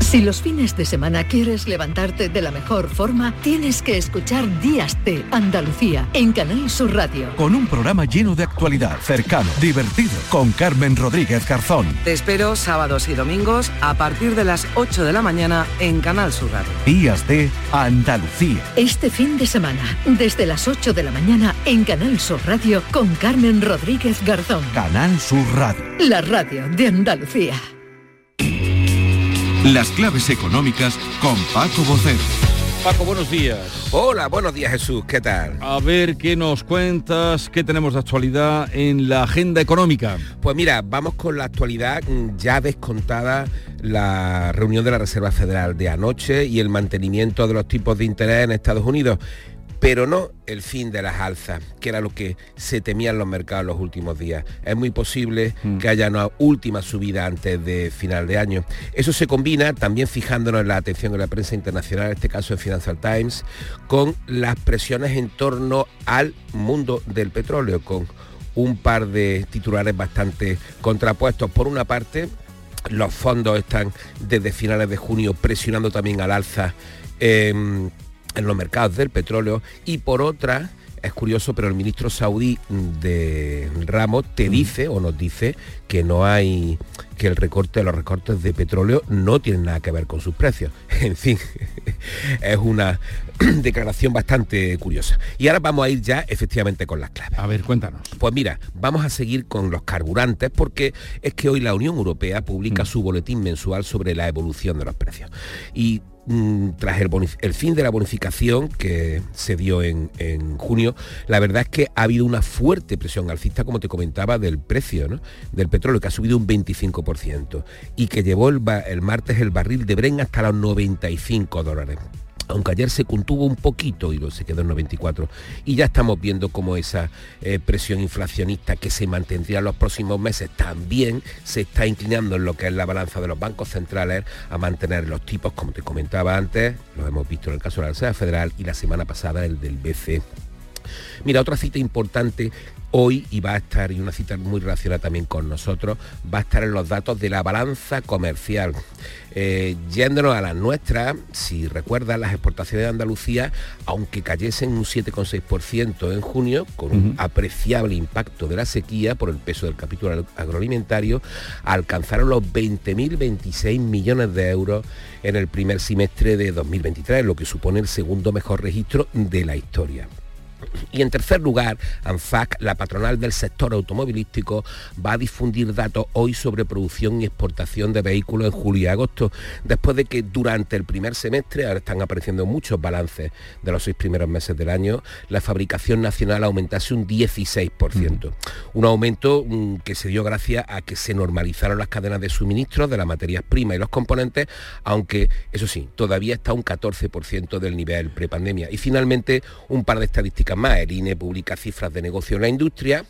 Speaker 2: Si los fines de semana quieres levantarte de la mejor forma, tienes que escuchar Días de Andalucía en Canal Sur Radio.
Speaker 8: Con un programa lleno de actualidad, cercano, divertido, con Carmen Rodríguez Garzón.
Speaker 42: Te espero sábados y domingos a partir de las 8 de la mañana en Canal Sur Radio.
Speaker 8: Días de Andalucía.
Speaker 2: Este fin de semana, desde las 8 de la mañana en Canal Sur Radio con Carmen Rodríguez Garzón.
Speaker 8: Canal Sur Radio.
Speaker 2: La radio de Andalucía.
Speaker 8: Las claves económicas con Paco Bocero.
Speaker 1: Paco, buenos días.
Speaker 43: Hola, buenos días Jesús, ¿qué tal?
Speaker 1: A ver qué nos cuentas, qué tenemos de actualidad en la agenda económica.
Speaker 43: Pues mira, vamos con la actualidad mm, ya descontada la reunión de la Reserva Federal de anoche y el mantenimiento de los tipos de interés en Estados Unidos. Pero no el fin de las alzas, que era lo que se temía en los mercados los últimos días. Es muy posible
Speaker 1: Mm.
Speaker 43: que haya una última subida antes de final de año. Eso se combina, también fijándonos en la atención de la prensa internacional, en este caso en Financial Times, con las presiones en torno al mundo del petróleo, con un par de titulares bastante contrapuestos. Por una parte, los fondos están desde finales de junio presionando también al alza em, en los mercados del petróleo y por otra, es curioso, pero el ministro saudí de Ramos te dice o nos dice que no hay que el recorte de los recortes de petróleo no tienen nada que ver con sus precios. En fin, es una declaración bastante curiosa. Y ahora vamos a ir ya efectivamente con las claves.
Speaker 1: A ver, cuéntanos.
Speaker 43: Pues mira, vamos a seguir con los carburantes porque es que hoy la Unión Europea publica su boletín mensual sobre la evolución de los precios. Y mm, tras el, fin de la bonificación que se dio en, junio, la verdad es que ha habido una fuerte presión alcista, como te comentaba, del precio del petróleo, que ha subido un 25% y que llevó el martes el barril de Bren hasta los 95 dólares aunque ayer se contuvo un poquito y se quedó en 94 y ya estamos viendo cómo esa eh, presión inflacionista que se mantendría en los próximos meses también se está inclinando en lo que es la balanza de los bancos centrales a mantener los tipos como te comentaba antes lo hemos visto en el caso de la Reserva Federal y la semana pasada el del BCE Mira, otra cita importante hoy y va a estar, y una cita muy relacionada también con nosotros, va a estar en los datos de la balanza comercial. Eh, yéndonos a las nuestras, si recuerdan, las exportaciones de Andalucía, aunque cayesen un 7,6% en junio, con un apreciable impacto de la sequía por el peso del capítulo ag- agroalimentario, alcanzaron los 20.026 millones de euros en el primer semestre de 2023, lo que supone el segundo mejor registro de la historia. Y en tercer lugar, ANFAC, la patronal del sector automovilístico, va a difundir datos hoy sobre producción y exportación de vehículos en julio y agosto, después de que durante el primer semestre, ahora están apareciendo muchos balances de los seis primeros meses del año, la fabricación nacional aumentase un 16%. Un aumento mm, que se dio gracias a que se normalizaron las cadenas de suministro de las materias primas y los componentes, aunque eso sí, todavía está un 14% del nivel prepandemia. Y finalmente, un par de estadísticas más. El INE publica cifras de negocio en la industria.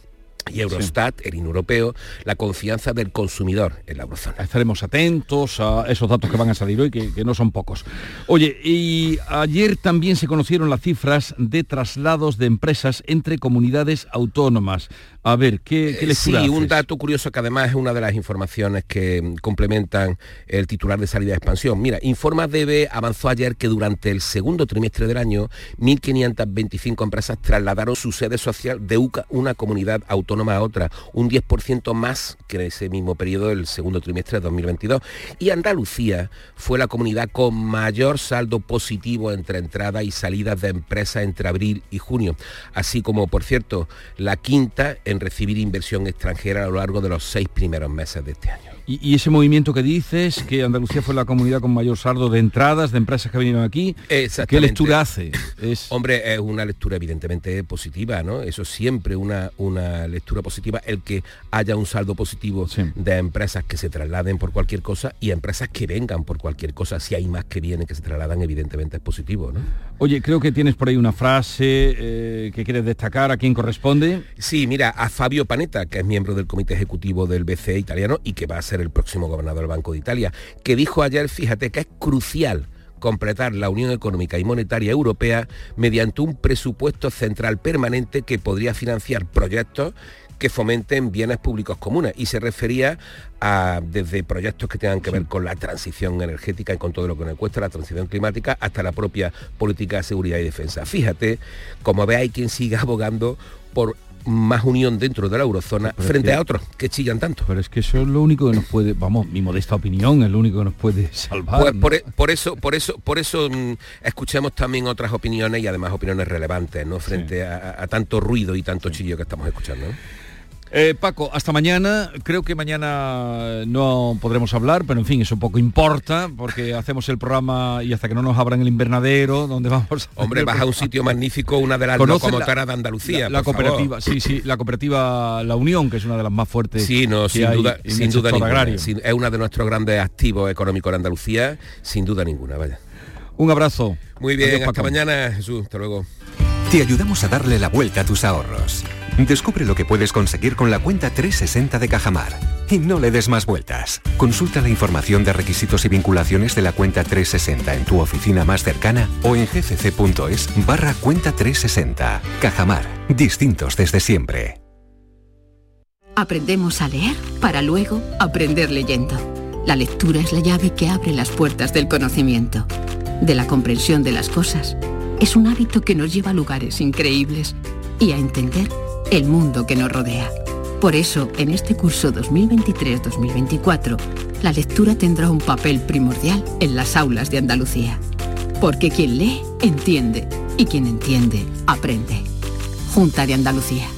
Speaker 43: Y Eurostat, el INE europeo, la confianza del consumidor en la eurozona.
Speaker 1: Estaremos atentos a esos datos que van a salir hoy, que, que no son pocos. Oye, y ayer también se conocieron las cifras de traslados de empresas entre comunidades autónomas. A ver, ¿qué, qué
Speaker 43: Eh,
Speaker 1: lectura
Speaker 43: Sí, un dato curioso que además es una de las informaciones que mm, complementan el titular de salida de expansión. Mira, Informa DB avanzó ayer que durante el segundo trimestre del año 1.525 empresas trasladaron su sede social de uca- una comunidad autónoma a otra, un 10% más que en ese mismo periodo del segundo trimestre de 2022. Y Andalucía fue la comunidad con mayor saldo positivo entre entradas y salidas de empresas entre abril y junio, así como, por cierto, la quinta en recibir inversión extranjera a lo largo de los seis primeros meses de este año.
Speaker 1: Y, y ese movimiento que dices, que Andalucía fue la comunidad con mayor saldo de entradas de empresas que vinieron aquí, ¿qué lectura hace? Es...
Speaker 43: Hombre, es una lectura evidentemente positiva, ¿no? Eso es siempre una, una lectura positiva, el que haya un saldo positivo de empresas que se trasladen por cualquier cosa y empresas que vengan por cualquier cosa. Si hay más que vienen que se trasladan, evidentemente es positivo, ¿no?
Speaker 1: Oye, creo que tienes por ahí una frase eh, que quieres destacar, ¿a quién corresponde?
Speaker 43: Sí, mira, a Fabio Panetta, que es miembro del comité ejecutivo del BCE italiano y que va a ser el próximo gobernador del Banco de Italia, que dijo ayer, fíjate, que es crucial completar la Unión Económica y Monetaria Europea mediante un presupuesto central permanente que podría financiar proyectos que fomenten bienes públicos comunes y se refería a desde proyectos que tengan que ver con la transición energética y con todo lo que nos cuesta la transición climática hasta la propia política de seguridad y defensa. Fíjate, como ve hay quien sigue abogando por más unión dentro de la eurozona
Speaker 1: Pero
Speaker 43: frente
Speaker 1: que-
Speaker 43: a otros que chillan tanto.
Speaker 1: Pero es que eso es lo único que nos puede, vamos, mi modesta opinión, es lo único que nos puede salvar.
Speaker 43: Pues e- por eso, por eso, por eso mm, escuchemos también otras opiniones y además opiniones relevantes, ¿no? Frente a, a- a tanto ruido y tanto chillo que estamos escuchando. ¿no?
Speaker 1: Eh, Paco, hasta mañana. Creo que mañana no podremos hablar, pero en fin, eso poco importa, porque hacemos el programa y hasta que no nos abran el invernadero, donde vamos a
Speaker 43: Hombre, vas a un sitio magnífico, una de las
Speaker 1: ¿Conoces
Speaker 43: locomotoras
Speaker 1: la-
Speaker 43: de Andalucía.
Speaker 1: La, la
Speaker 43: por favor.
Speaker 1: cooperativa, sí, sí, la cooperativa La Unión, que es una de las más fuertes.
Speaker 43: Sí, no,
Speaker 1: que
Speaker 43: sin
Speaker 1: hay
Speaker 43: duda,
Speaker 1: en
Speaker 43: sin duda ninguna. es uno de nuestros grandes activos económicos en Andalucía, sin duda ninguna, vaya.
Speaker 1: Un abrazo.
Speaker 43: Muy bien,
Speaker 1: Adiós,
Speaker 43: hasta
Speaker 1: Paco.
Speaker 43: mañana, Jesús, hasta luego.
Speaker 44: te ayudamos a darle la vuelta a tus ahorros. Descubre lo que puedes conseguir con la cuenta 360 de Cajamar. Y no le des más vueltas. Consulta la información de requisitos y vinculaciones de la cuenta 360 en tu oficina más cercana o en gcc.es barra cuenta 360. Cajamar. Distintos desde siempre.
Speaker 2: Aprendemos a leer para luego aprender leyendo. La lectura es la llave que abre las puertas del conocimiento, de la comprensión de las cosas. Es un hábito que nos lleva a lugares increíbles y a entender el mundo que nos rodea. Por eso, en este curso 2023-2024, la lectura tendrá un papel primordial en las aulas de Andalucía. Porque quien lee, entiende. Y quien entiende, aprende. Junta de Andalucía.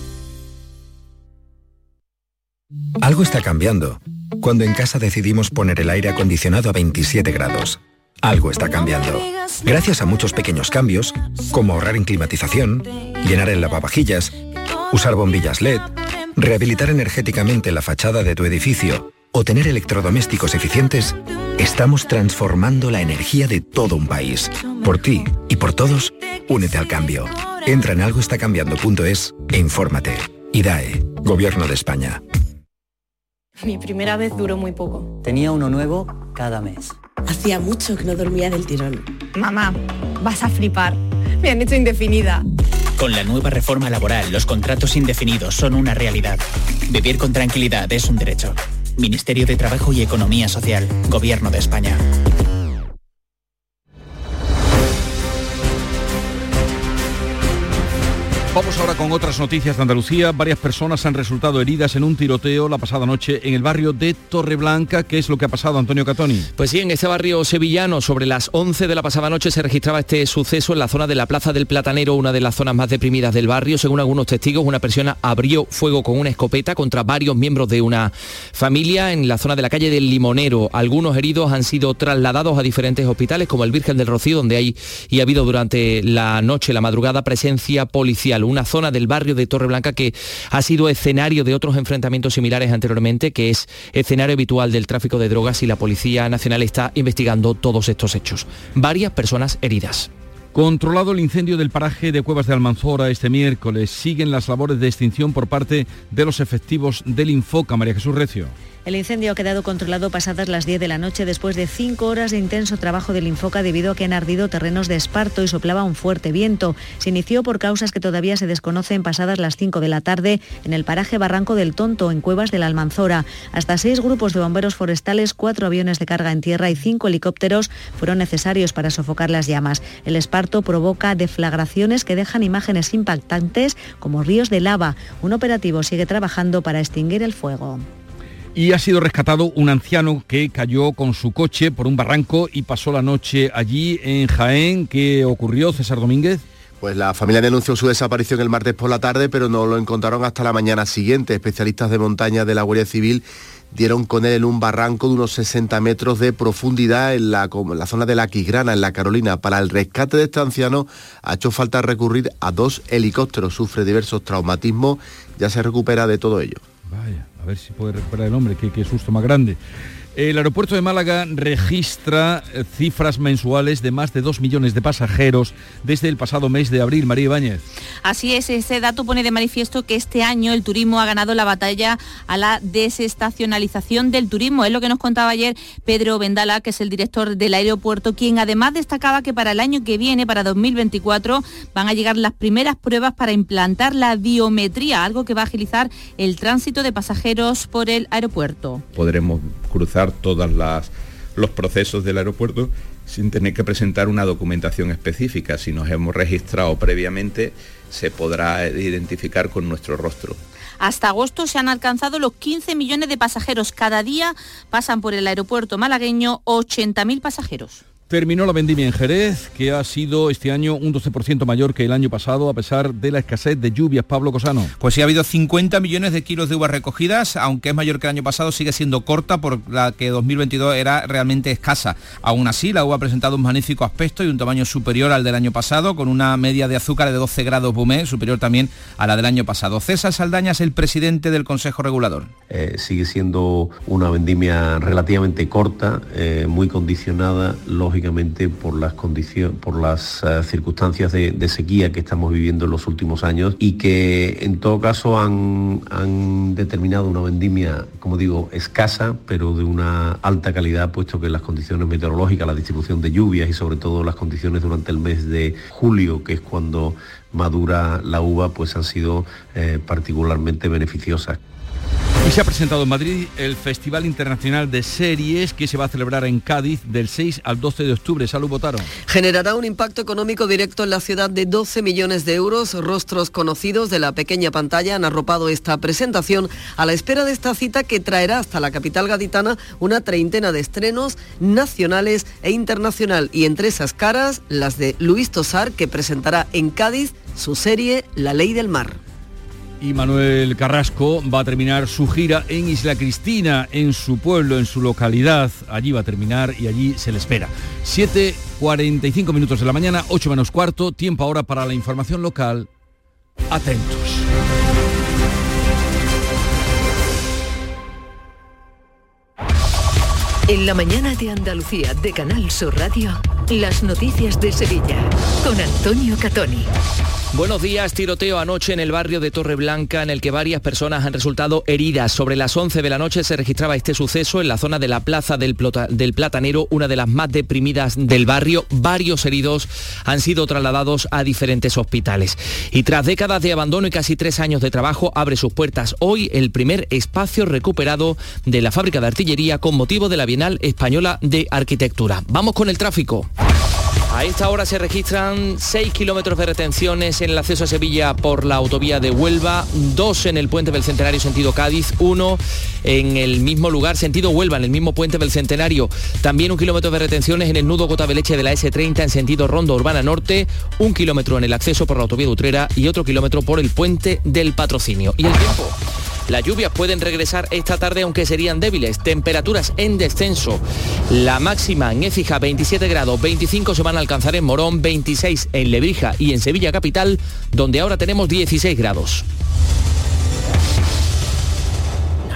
Speaker 45: Algo está cambiando. Cuando en casa decidimos poner el aire acondicionado a 27 grados. Algo está cambiando. Gracias a muchos pequeños cambios, como ahorrar en climatización, llenar el lavavajillas, usar bombillas LED, rehabilitar energéticamente la fachada de tu edificio o tener electrodomésticos eficientes, estamos transformando la energía de todo un país. Por ti y por todos, únete al cambio. Entra en algoestacambiando.es e infórmate. IDAE, Gobierno de España.
Speaker 46: Mi primera vez duró muy poco.
Speaker 47: Tenía uno nuevo cada mes.
Speaker 46: Hacía mucho que no dormía del tirón. Mamá, vas a flipar. Me han hecho indefinida.
Speaker 48: Con la nueva reforma laboral, los contratos indefinidos son una realidad. Vivir con tranquilidad es un derecho. Ministerio de Trabajo y Economía Social, Gobierno de España.
Speaker 1: Vamos ahora con otras noticias de Andalucía. Varias personas han resultado heridas en un tiroteo la pasada noche en el barrio de Torreblanca. ¿Qué es lo que ha pasado, Antonio Catoni?
Speaker 13: Pues sí, en este barrio sevillano, sobre las 11 de la pasada noche, se registraba este suceso en la zona de la Plaza del Platanero, una de las zonas más deprimidas del barrio. Según algunos testigos, una persona abrió fuego con una escopeta contra varios miembros de una familia en la zona de la calle del Limonero. Algunos heridos han sido trasladados a diferentes hospitales, como el Virgen del Rocío, donde hay y ha habido durante la noche, la madrugada, presencia policial una zona del barrio de Torreblanca que ha sido escenario de otros enfrentamientos similares anteriormente, que es escenario habitual del tráfico de drogas y la Policía Nacional está investigando todos estos hechos. Varias personas heridas.
Speaker 1: Controlado el incendio del paraje de Cuevas de Almanzora este miércoles, siguen las labores de extinción por parte de los efectivos del Infoca, María Jesús Recio.
Speaker 17: El incendio ha quedado controlado pasadas las 10 de la noche después de cinco horas de intenso trabajo del Infoca debido a que han ardido terrenos de esparto y soplaba un fuerte viento. Se inició por causas que todavía se desconocen pasadas las 5 de la tarde en el paraje Barranco del Tonto, en Cuevas de la Almanzora. Hasta seis grupos de bomberos forestales, cuatro aviones de carga en tierra y cinco helicópteros fueron necesarios para sofocar las llamas. El esparto provoca deflagraciones que dejan imágenes impactantes como ríos de lava. Un operativo sigue trabajando para extinguir el fuego
Speaker 1: y ha sido rescatado un anciano que cayó con su coche por un barranco y pasó la noche allí en Jaén. ¿Qué ocurrió, César Domínguez?
Speaker 15: Pues la familia denunció su desaparición el martes por la tarde, pero no lo encontraron hasta la mañana siguiente. Especialistas de montaña de la Guardia Civil dieron con él en un barranco de unos 60 metros de profundidad en la, en la, zona de la Quigrana, en la Carolina. Para el rescate de este anciano ha hecho falta recurrir a dos helicópteros. Sufre diversos traumatismos, ya se recupera de todo ello.
Speaker 1: Vaya a ver si puede recuperar el hombre, qué, qué susto más grande. El aeropuerto de Málaga registra eh, cifras mensuales de más de 2 millones de pasajeros desde el pasado mes de abril. María Ibáñez.
Speaker 14: Así es, ese dato pone de manifiesto que este año el turismo ha ganado la batalla a la desestacionalización del turismo. Es lo que nos contaba ayer Pedro Vendala, que es el director del aeropuerto, quien además destacaba que para el año que viene, para 2024, van a llegar las primeras pruebas para implantar la biometría, algo que va a agilizar el tránsito de pasajeros por el aeropuerto.
Speaker 49: Podremos cruzar todos los procesos del aeropuerto sin tener que presentar una documentación específica. Si nos hemos registrado previamente, se podrá identificar con nuestro rostro.
Speaker 14: Hasta agosto se han alcanzado los 15 millones de pasajeros. Cada día pasan por el aeropuerto malagueño 80.000 pasajeros.
Speaker 1: Terminó la vendimia en Jerez, que ha sido este año un 12% mayor que el año pasado, a pesar de la escasez de lluvias. Pablo Cosano.
Speaker 50: Pues sí, ha habido 50 millones de kilos de uvas recogidas, aunque es mayor que el año pasado, sigue siendo corta por la que 2022 era realmente escasa. Aún así, la uva ha presentado un magnífico aspecto y un tamaño superior al del año pasado, con una media de azúcar de 12 grados Bumé, superior también a la del año pasado. César Saldaña es el presidente del Consejo Regulador.
Speaker 51: Eh, sigue siendo una vendimia relativamente corta, eh, muy condicionada, los lógicamente por las condiciones, por las eh, circunstancias de, sequía que estamos viviendo en los últimos años y que en todo caso han, han determinado una vendimia, como digo, escasa, pero de una alta calidad, puesto que las condiciones meteorológicas, la distribución de lluvias y sobre todo las condiciones durante el mes de julio, que es cuando madura la uva, pues han sido eh, particularmente beneficiosas.
Speaker 1: Y se ha presentado en Madrid el Festival Internacional de Series que se va a celebrar en Cádiz del 6 al 12 de octubre. Salud, votaron.
Speaker 52: Generará un impacto económico directo en la ciudad de 12 millones de euros. Rostros conocidos de la pequeña pantalla han arropado esta presentación a la espera de esta cita que traerá hasta la capital gaditana una treintena de estrenos nacionales e internacional. Y entre esas caras, las de Luis Tosar, que presentará en Cádiz su serie La Ley del Mar
Speaker 1: y Manuel Carrasco va a terminar su gira en Isla Cristina, en su pueblo, en su localidad. Allí va a terminar y allí se le espera. 7.45 minutos de la mañana, 8 menos cuarto, tiempo ahora para la información local. Atentos.
Speaker 2: En la mañana de Andalucía de Canal Sur Radio, las noticias de Sevilla con Antonio Catoni.
Speaker 13: Buenos días, tiroteo anoche en el barrio de Torreblanca en el que varias personas han resultado heridas. Sobre las 11 de la noche se registraba este suceso en la zona de la Plaza del, del, Platanero, una de las más deprimidas del barrio. Varios heridos han sido trasladados a diferentes hospitales. Y tras décadas de abandono y casi tres años de trabajo, abre sus puertas hoy el primer espacio recuperado de la fábrica de artillería con motivo de la Bienal Española de Arquitectura. Vamos con el tráfico. A esta hora se registran 6 kilómetros de retenciones en el acceso a Sevilla por la autovía de Huelva, dos en el puente del Centenario sentido Cádiz, uno en el mismo lugar sentido Huelva, en el mismo puente del Centenario. También un kilómetro de retenciones en el nudo Gota-Beleche de la S30 en sentido Ronda Urbana Norte, un kilómetro en el acceso por la autovía de Utrera y otro kilómetro por el puente del Patrocinio. Y el tiempo. Las lluvias pueden regresar esta tarde aunque serían débiles. Temperaturas en descenso. La máxima en Écija 27 grados, 25 se van a alcanzar en Morón, 26 en Lebrija y en Sevilla Capital, donde ahora tenemos 16 grados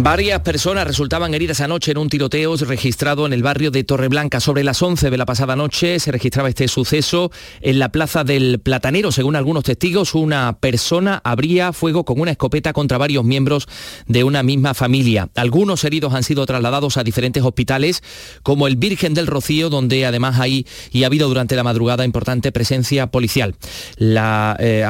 Speaker 13: Varias personas resultaban heridas anoche en un tiroteo registrado en el barrio de Torreblanca. Sobre las 11 de la pasada noche se registraba este suceso en la plaza del Platanero. Según algunos testigos, una persona abría fuego con una escopeta contra varios miembros de una misma familia. Algunos heridos han sido trasladados a diferentes hospitales, como el Virgen del Rocío, donde además hay y ha habido durante la madrugada importante presencia policial. Eh,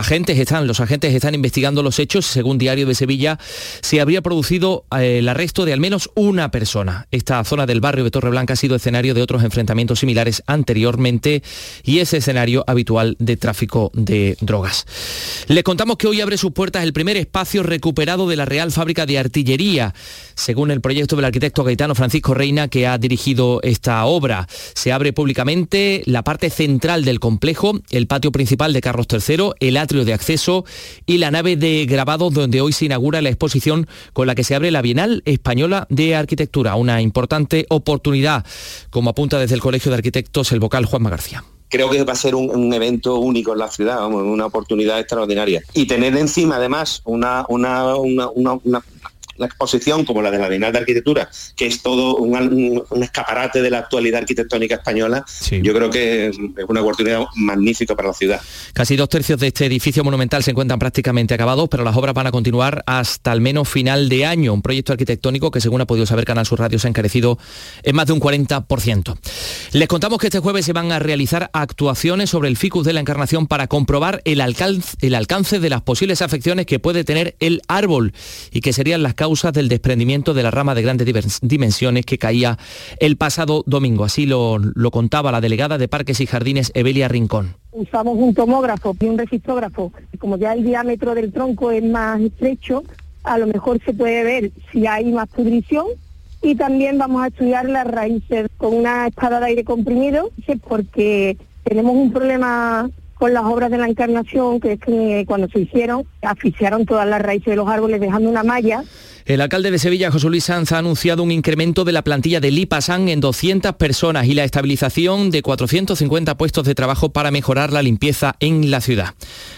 Speaker 13: los agentes están investigando los hechos. Según Diario de Sevilla, se habría producido el arresto de al menos una persona. Esta zona del barrio de Torreblanca ha sido escenario de otros enfrentamientos similares anteriormente y es escenario habitual de tráfico de drogas. Les contamos que hoy abre sus puertas el primer espacio recuperado de la Real Fábrica de Artillería, según el proyecto del arquitecto gaitano Francisco Reina que ha dirigido esta obra. Se abre públicamente la parte central del complejo, el patio principal de Carlos III, el atrio de acceso y la nave de grabado donde hoy se inaugura la exposición con la que se abre la Española de Arquitectura, una importante oportunidad, como apunta desde el Colegio de Arquitectos el vocal Juanma García
Speaker 53: creo que va a ser un, evento único en la ciudad, una oportunidad extraordinaria. Y tener encima además una, una, la exposición como la de la Bienal de Arquitectura, que es todo un, escaparate de la actualidad arquitectónica española, yo creo que es una oportunidad magnífica para la ciudad.
Speaker 13: Casi dos tercios de este edificio monumental se encuentran prácticamente acabados, pero las obras van a continuar hasta al menos final de año. Un proyecto arquitectónico que, según ha podido saber Canal Sur Radio, se ha encarecido en más de un 40%. Les contamos que este jueves se van a realizar actuaciones sobre el ficus de la Encarnación para comprobar el alcance, el alcance de las posibles afecciones que puede tener el árbol y que serían las causas del desprendimiento de la rama de grandes dimensiones que caía el pasado domingo. Así lo, lo contaba la delegada de Parques y Jardines, Evelia Rincón.
Speaker 54: Usamos un tomógrafo y un registrógrafo. Como ya el diámetro del tronco es más estrecho, a lo mejor se puede ver si hay más pudrición y también vamos a estudiar las raíces con una espada de aire comprimido, porque tenemos un problema con las obras de la Encarnación, que es que cuando se hicieron, asfixiaron todas las raíces de los árboles dejando una malla
Speaker 13: el alcalde de Sevilla, José Luis Sanz, ha anunciado un incremento de la plantilla de Lipasan en 200 personas y la estabilización de 450 puestos de trabajo para mejorar la limpieza en la ciudad.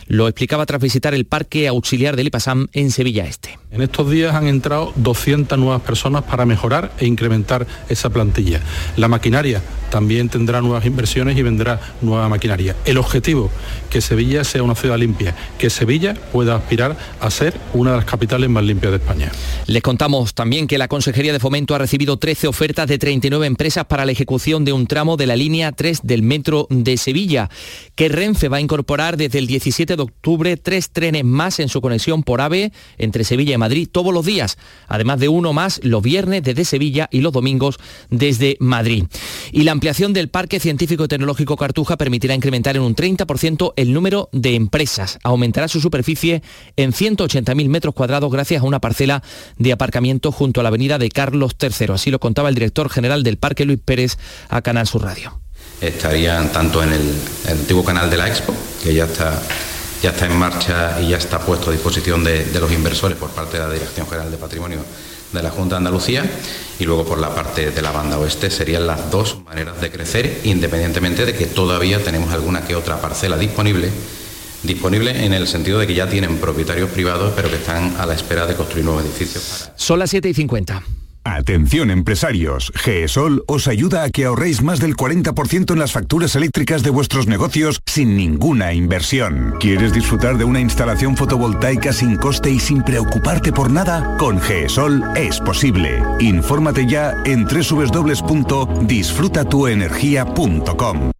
Speaker 13: Lo explicaba tras visitar el parque auxiliar de Lipasan en Sevilla Este.
Speaker 50: En estos días han entrado 200 nuevas personas para mejorar e incrementar esa plantilla. La maquinaria también tendrá nuevas inversiones y vendrá nueva maquinaria. El objetivo, que Sevilla sea una ciudad limpia, que Sevilla pueda aspirar a ser una de las capitales más limpias de España.
Speaker 13: Les contamos también que la Consejería de Fomento ha recibido 13 ofertas de 39 empresas para la ejecución de un tramo de la línea 3 del metro de Sevilla, que Renfe va a incorporar desde el 17 de octubre tres trenes más en su conexión por AVE entre Sevilla y Madrid todos los días, además de uno más los viernes desde Sevilla y los domingos desde Madrid. Y la ampliación del Parque Científico y Tecnológico Cartuja permitirá incrementar en un 30% el número de empresas. Aumentará su superficie en 180.000 metros cuadrados gracias a una parcela de aparcamiento junto a la avenida de Carlos III. Así lo contaba el director general del Parque Luis Pérez a Canal Sur Radio.
Speaker 55: Estarían tanto en el, antiguo canal de la Expo, que ya está, ya está en marcha y ya está puesto a disposición de, de los inversores por parte de la Dirección General de Patrimonio de la Junta de Andalucía y luego por la parte de la banda oeste serían las dos maneras de crecer independientemente de que todavía tenemos alguna que otra parcela disponible disponible en el sentido de que ya tienen propietarios privados, pero que están a la espera de construir nuevos edificios.
Speaker 13: Son las 7 y 50.
Speaker 8: Atención empresarios, GESOL os ayuda a que ahorréis más del 40% en las facturas eléctricas de vuestros negocios sin ninguna inversión. ¿Quieres disfrutar de una instalación fotovoltaica sin coste y sin preocuparte por nada? Con GESOL es posible. Infórmate ya en www.disfrutatuenergia.com.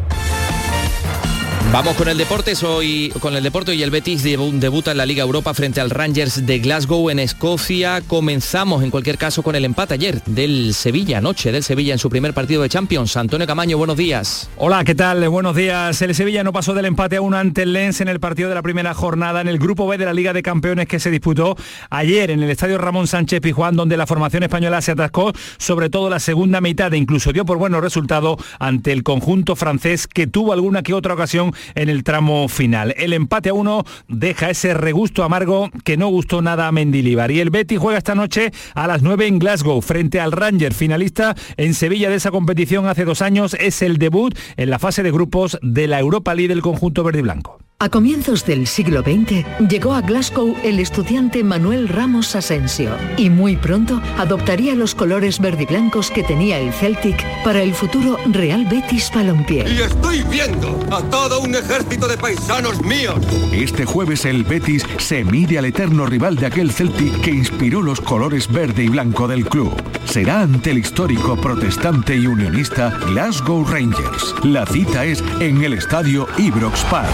Speaker 13: Vamos con el deporte, hoy con el deporte y el Betis debuta en la Liga Europa frente al Rangers de Glasgow en Escocia. Comenzamos en cualquier caso con el empate ayer del Sevilla, noche del Sevilla en su primer partido de Champions. Antonio Camaño, buenos días.
Speaker 36: Hola, ¿qué tal? Buenos días. El Sevilla no pasó del empate a uno ante el Lens en el partido de la primera jornada en el grupo B de la Liga de Campeones que se disputó ayer en el Estadio Ramón Sánchez Pijuán, donde la formación española se atascó, sobre todo la segunda mitad e incluso dio por buenos resultados ante el conjunto francés que tuvo alguna que otra ocasión en el tramo final. El empate a uno deja ese regusto amargo que no gustó nada a Mendilibar. Y el Betty juega esta noche a las 9 en Glasgow frente al Ranger, finalista en Sevilla de esa competición hace dos años. Es el debut en la fase de grupos de la Europa League del conjunto verde y blanco.
Speaker 2: A comienzos del siglo XX llegó a Glasgow el estudiante Manuel Ramos Asensio y muy pronto adoptaría los colores verdiblancos que tenía el Celtic para el futuro Real Betis Balompié.
Speaker 56: Y estoy viendo a todo un ejército de paisanos míos.
Speaker 8: Este jueves el Betis se mide al eterno rival de aquel Celtic que inspiró los colores verde y blanco del club. Será ante el histórico protestante y unionista Glasgow Rangers. La cita es en el estadio Ibrox Park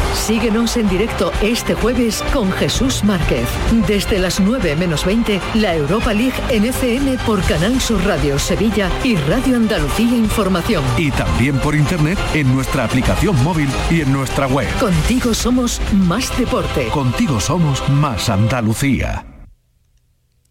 Speaker 2: en directo este jueves con Jesús Márquez. Desde las 9 menos 20, la Europa League en FM por Canal Sur Radio Sevilla y Radio Andalucía Información.
Speaker 8: Y también por internet en nuestra aplicación móvil y en nuestra web.
Speaker 2: Contigo somos más deporte.
Speaker 8: Contigo somos más Andalucía.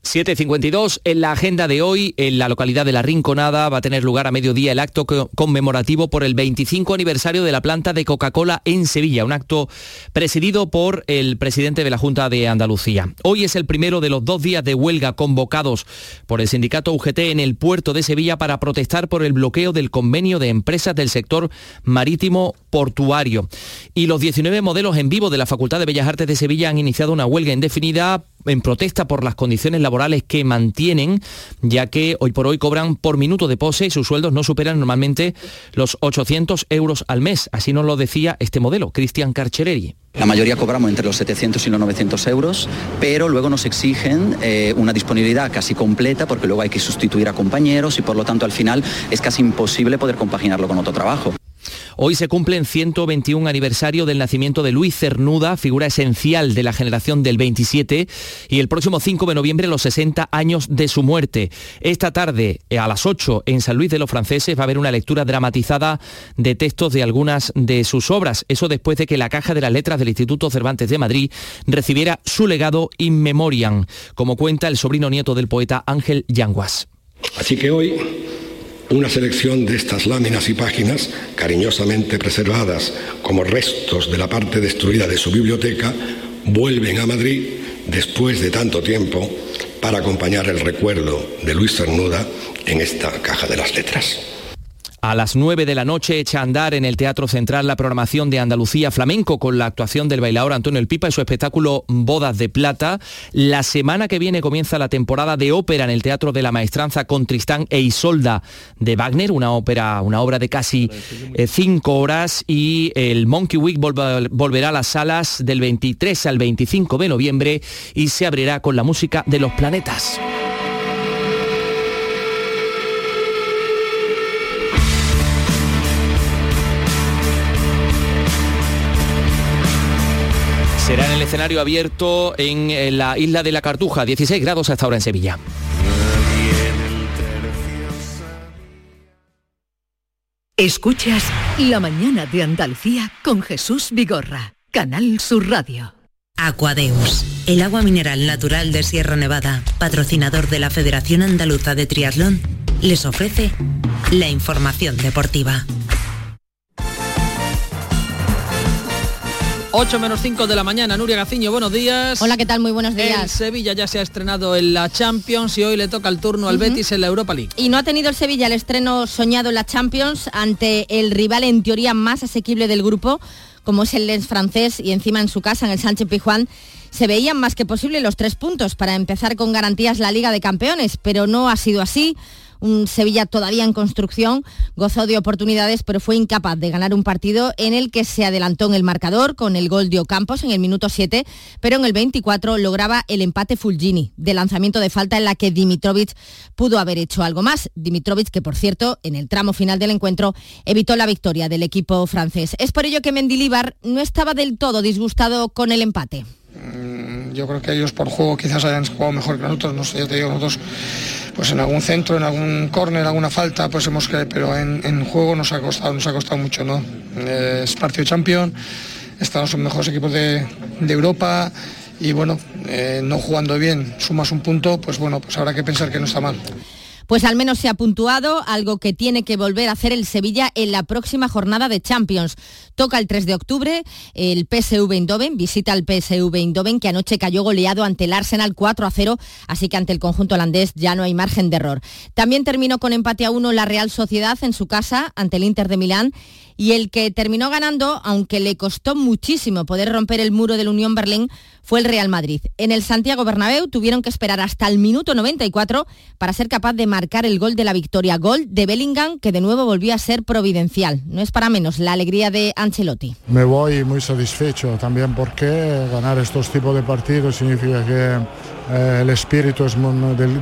Speaker 13: 7.52 en la agenda de hoy en la localidad de La Rinconada va a tener lugar a mediodía el acto conmemorativo por el 25 aniversario de la planta de Coca-Cola en Sevilla, un acto presidido por el presidente de la Junta de Andalucía. Hoy es el primero de los dos días de huelga convocados por el sindicato UGT en el puerto de Sevilla para protestar por el bloqueo del convenio de empresas del sector marítimo portuario. Y los 19 modelos en vivo de la Facultad de Bellas Artes de Sevilla han iniciado una huelga indefinida en protesta por las condiciones laborales que mantienen, ya que hoy por hoy cobran por minuto de pose y sus sueldos no superan normalmente los 800 euros al mes. Así nos lo decía este modelo, Cristian Carchereri.
Speaker 45: La mayoría cobramos entre los 700 y los 900 euros, pero luego nos exigen eh, una disponibilidad casi completa porque luego hay que sustituir a compañeros y por lo tanto al final es casi imposible poder compaginarlo con otro trabajo.
Speaker 13: Hoy se cumple el 121 aniversario del nacimiento de Luis Cernuda, figura esencial de la generación del 27, y el próximo 5 de noviembre los 60 años de su muerte. Esta tarde, eh, a las 8, en San Luis de los Franceses, va a haber una lectura dramatizada de textos de algunas de sus obras. Eso después de que la Caja de las Letras del Instituto Cervantes de Madrid recibiera su legado in memoriam, como cuenta el sobrino nieto del poeta Ángel Yanguas.
Speaker 57: Así que hoy una selección de estas láminas y páginas, cariñosamente preservadas como restos de la parte destruida de su biblioteca, vuelven a Madrid después de tanto tiempo para acompañar el recuerdo de Luis Cernuda en esta caja de las letras.
Speaker 13: A las 9 de la noche echa a andar en el Teatro Central la programación de Andalucía Flamenco con la actuación del bailador Antonio El Pipa y su espectáculo Bodas de Plata. La semana que viene comienza la temporada de ópera en el Teatro de la Maestranza con Tristán e Isolda de Wagner, una ópera, una obra de casi eh, cinco horas y el Monkey Week volverá a las salas del 23 al 25 de noviembre y se abrirá con la música de los planetas. Escenario abierto en la isla de la Cartuja, 16 grados hasta ahora en Sevilla.
Speaker 2: Escuchas La mañana de Andalucía con Jesús Vigorra, Canal Sur Radio.
Speaker 58: Aquadeus, el agua mineral natural de Sierra Nevada, patrocinador de la Federación Andaluza de Triatlón, les ofrece la información deportiva.
Speaker 59: 8 menos 5 de la mañana, Nuria Gaciño, buenos días.
Speaker 38: Hola, ¿qué tal? Muy buenos días.
Speaker 59: El Sevilla ya se ha estrenado en la Champions y hoy le toca el turno al Betis en la Europa League.
Speaker 38: Y no ha tenido el Sevilla el estreno soñado en la Champions ante el rival en teoría más asequible del grupo, como es el Lens francés y encima en su casa, en el Sánchez Pijuán. Se veían más que posible los tres puntos para empezar con garantías la Liga de Campeones, pero no ha sido así un Sevilla todavía en construcción, gozó de oportunidades, pero fue incapaz de ganar un partido en el que se adelantó en el marcador con el gol de Ocampos en el minuto 7, pero en el 24 lograba el empate Fulgini de lanzamiento de falta en la que Dimitrovic pudo haber hecho algo más. Dimitrovic, que por cierto, en el tramo final del encuentro evitó la victoria del equipo francés. Es por ello que Mendilibar no estaba del todo disgustado con el empate.
Speaker 60: Mm, yo creo que ellos por juego quizás hayan jugado mejor que nosotros, no sé, yo te digo, nosotros pues en algún centro, en algún córner, alguna falta, pues hemos que, pero en, juego nos ha costado, nos ha costado mucho, ¿no? Es partido champion, en los mejores equipos de, Europa y bueno, eh, no jugando bien, sumas un punto, pues bueno, pues habrá que pensar que no está mal.
Speaker 38: Pues al menos se ha puntuado, algo que tiene que volver a hacer el Sevilla en la próxima jornada de Champions. Toca el 3 de octubre, el PSV Eindhoven, visita al PSV Eindhoven que anoche cayó goleado ante el Arsenal 4 a 0, así que ante el conjunto holandés ya no hay margen de error. También terminó con empate a 1 la Real Sociedad en su casa ante el Inter de Milán y el que terminó ganando, aunque le costó muchísimo poder romper el muro del Unión Berlín, fue el Real Madrid. En el Santiago Bernabéu tuvieron que esperar hasta el minuto 94 para ser capaz de marcar el gol de la victoria, gol de Bellingham que de nuevo volvió a ser providencial. No es para menos la alegría de Ancelotti.
Speaker 61: Me voy muy satisfecho también porque ganar estos tipos de partidos significa que eh, el espíritu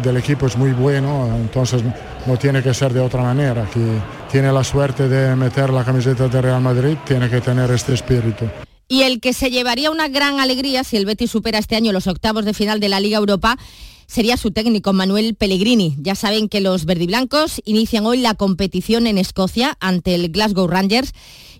Speaker 61: del, equipo es muy bueno, entonces no tiene que ser de otra manera. Quien tiene la suerte de meter la camiseta de Real Madrid tiene que tener este espíritu.
Speaker 38: Y el que se llevaría una gran alegría si el Betis supera este año los octavos de final de la Liga Europa sería su técnico Manuel Pellegrini. Ya saben que los verdiblancos inician hoy la competición en Escocia ante el Glasgow Rangers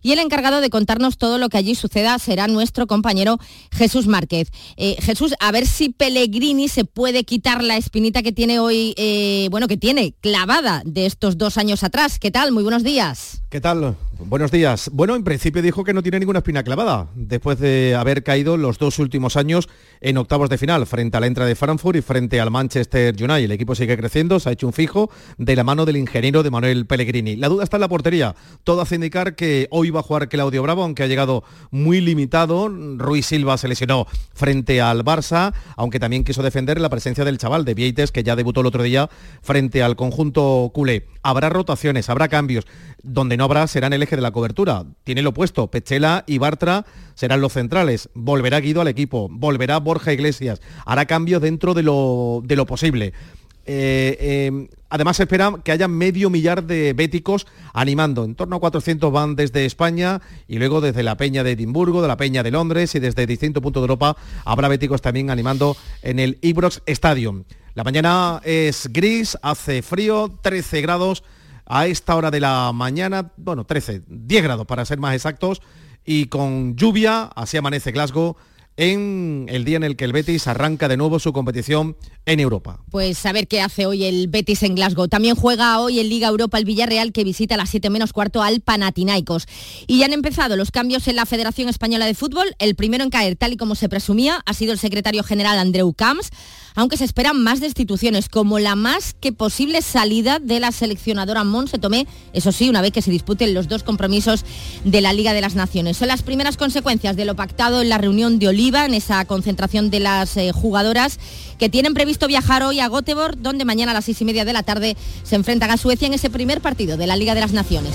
Speaker 38: y el encargado de contarnos todo lo que allí suceda será nuestro compañero Jesús Márquez. Eh, Jesús, a ver si Pellegrini se puede quitar la espinita que tiene hoy, eh, bueno, que tiene clavada de estos dos años atrás. ¿Qué tal? Muy buenos días.
Speaker 62: ¿Qué tal? Buenos días. Bueno, en principio dijo que no tiene ninguna espina clavada, después de haber caído los dos últimos años en octavos de final, frente a la entrada de Frankfurt y frente al Manchester United. El equipo sigue creciendo, se ha hecho un fijo de la mano del ingeniero de Manuel Pellegrini. La duda está en la portería. Todo hace indicar que hoy va a jugar Claudio Bravo, aunque ha llegado muy limitado. Ruiz Silva se lesionó frente al Barça, aunque también quiso defender la presencia del chaval de Vieites, que ya debutó el otro día frente al conjunto culé. Habrá rotaciones, habrá cambios. Donde no habrá serán el eje de la cobertura. Tiene lo opuesto. Pechela y Bartra serán los centrales. Volverá Guido al equipo. Volverá Borja Iglesias. Hará cambios dentro de lo, de lo posible Eh, eh, además se espera que haya medio millar de béticos animando. En torno a 400 van desde España y luego desde la Peña de Edimburgo, de la Peña de Londres y desde distintos puntos de Europa habrá béticos también animando en el Ibrox Stadium. La mañana es gris, hace frío, 13 grados a esta hora de la mañana, bueno, 13, 10 grados para ser más exactos, y con lluvia, así amanece Glasgow, en el día en el que el Betis arranca de nuevo su competición en Europa.
Speaker 38: Pues a ver qué hace hoy el Betis en Glasgow. También juega hoy en Liga Europa el Villarreal que visita a las 7 menos cuarto al Panathinaikos. Y ya han empezado los cambios en la Federación Española de Fútbol. El primero en caer, tal y como se presumía, ha sido el secretario general Andreu Camps, aunque se esperan más destituciones, como la más que posible salida de la seleccionadora Monse Tomé, eso sí, una vez que se disputen los dos compromisos de la Liga de las Naciones. Son las primeras consecuencias de lo pactado en la reunión de Oliva, en esa concentración de las eh, jugadoras que tienen previsto viajar hoy a Göteborg, donde mañana a las seis y media de la tarde se enfrentan a Suecia en ese primer partido de la Liga de las Naciones.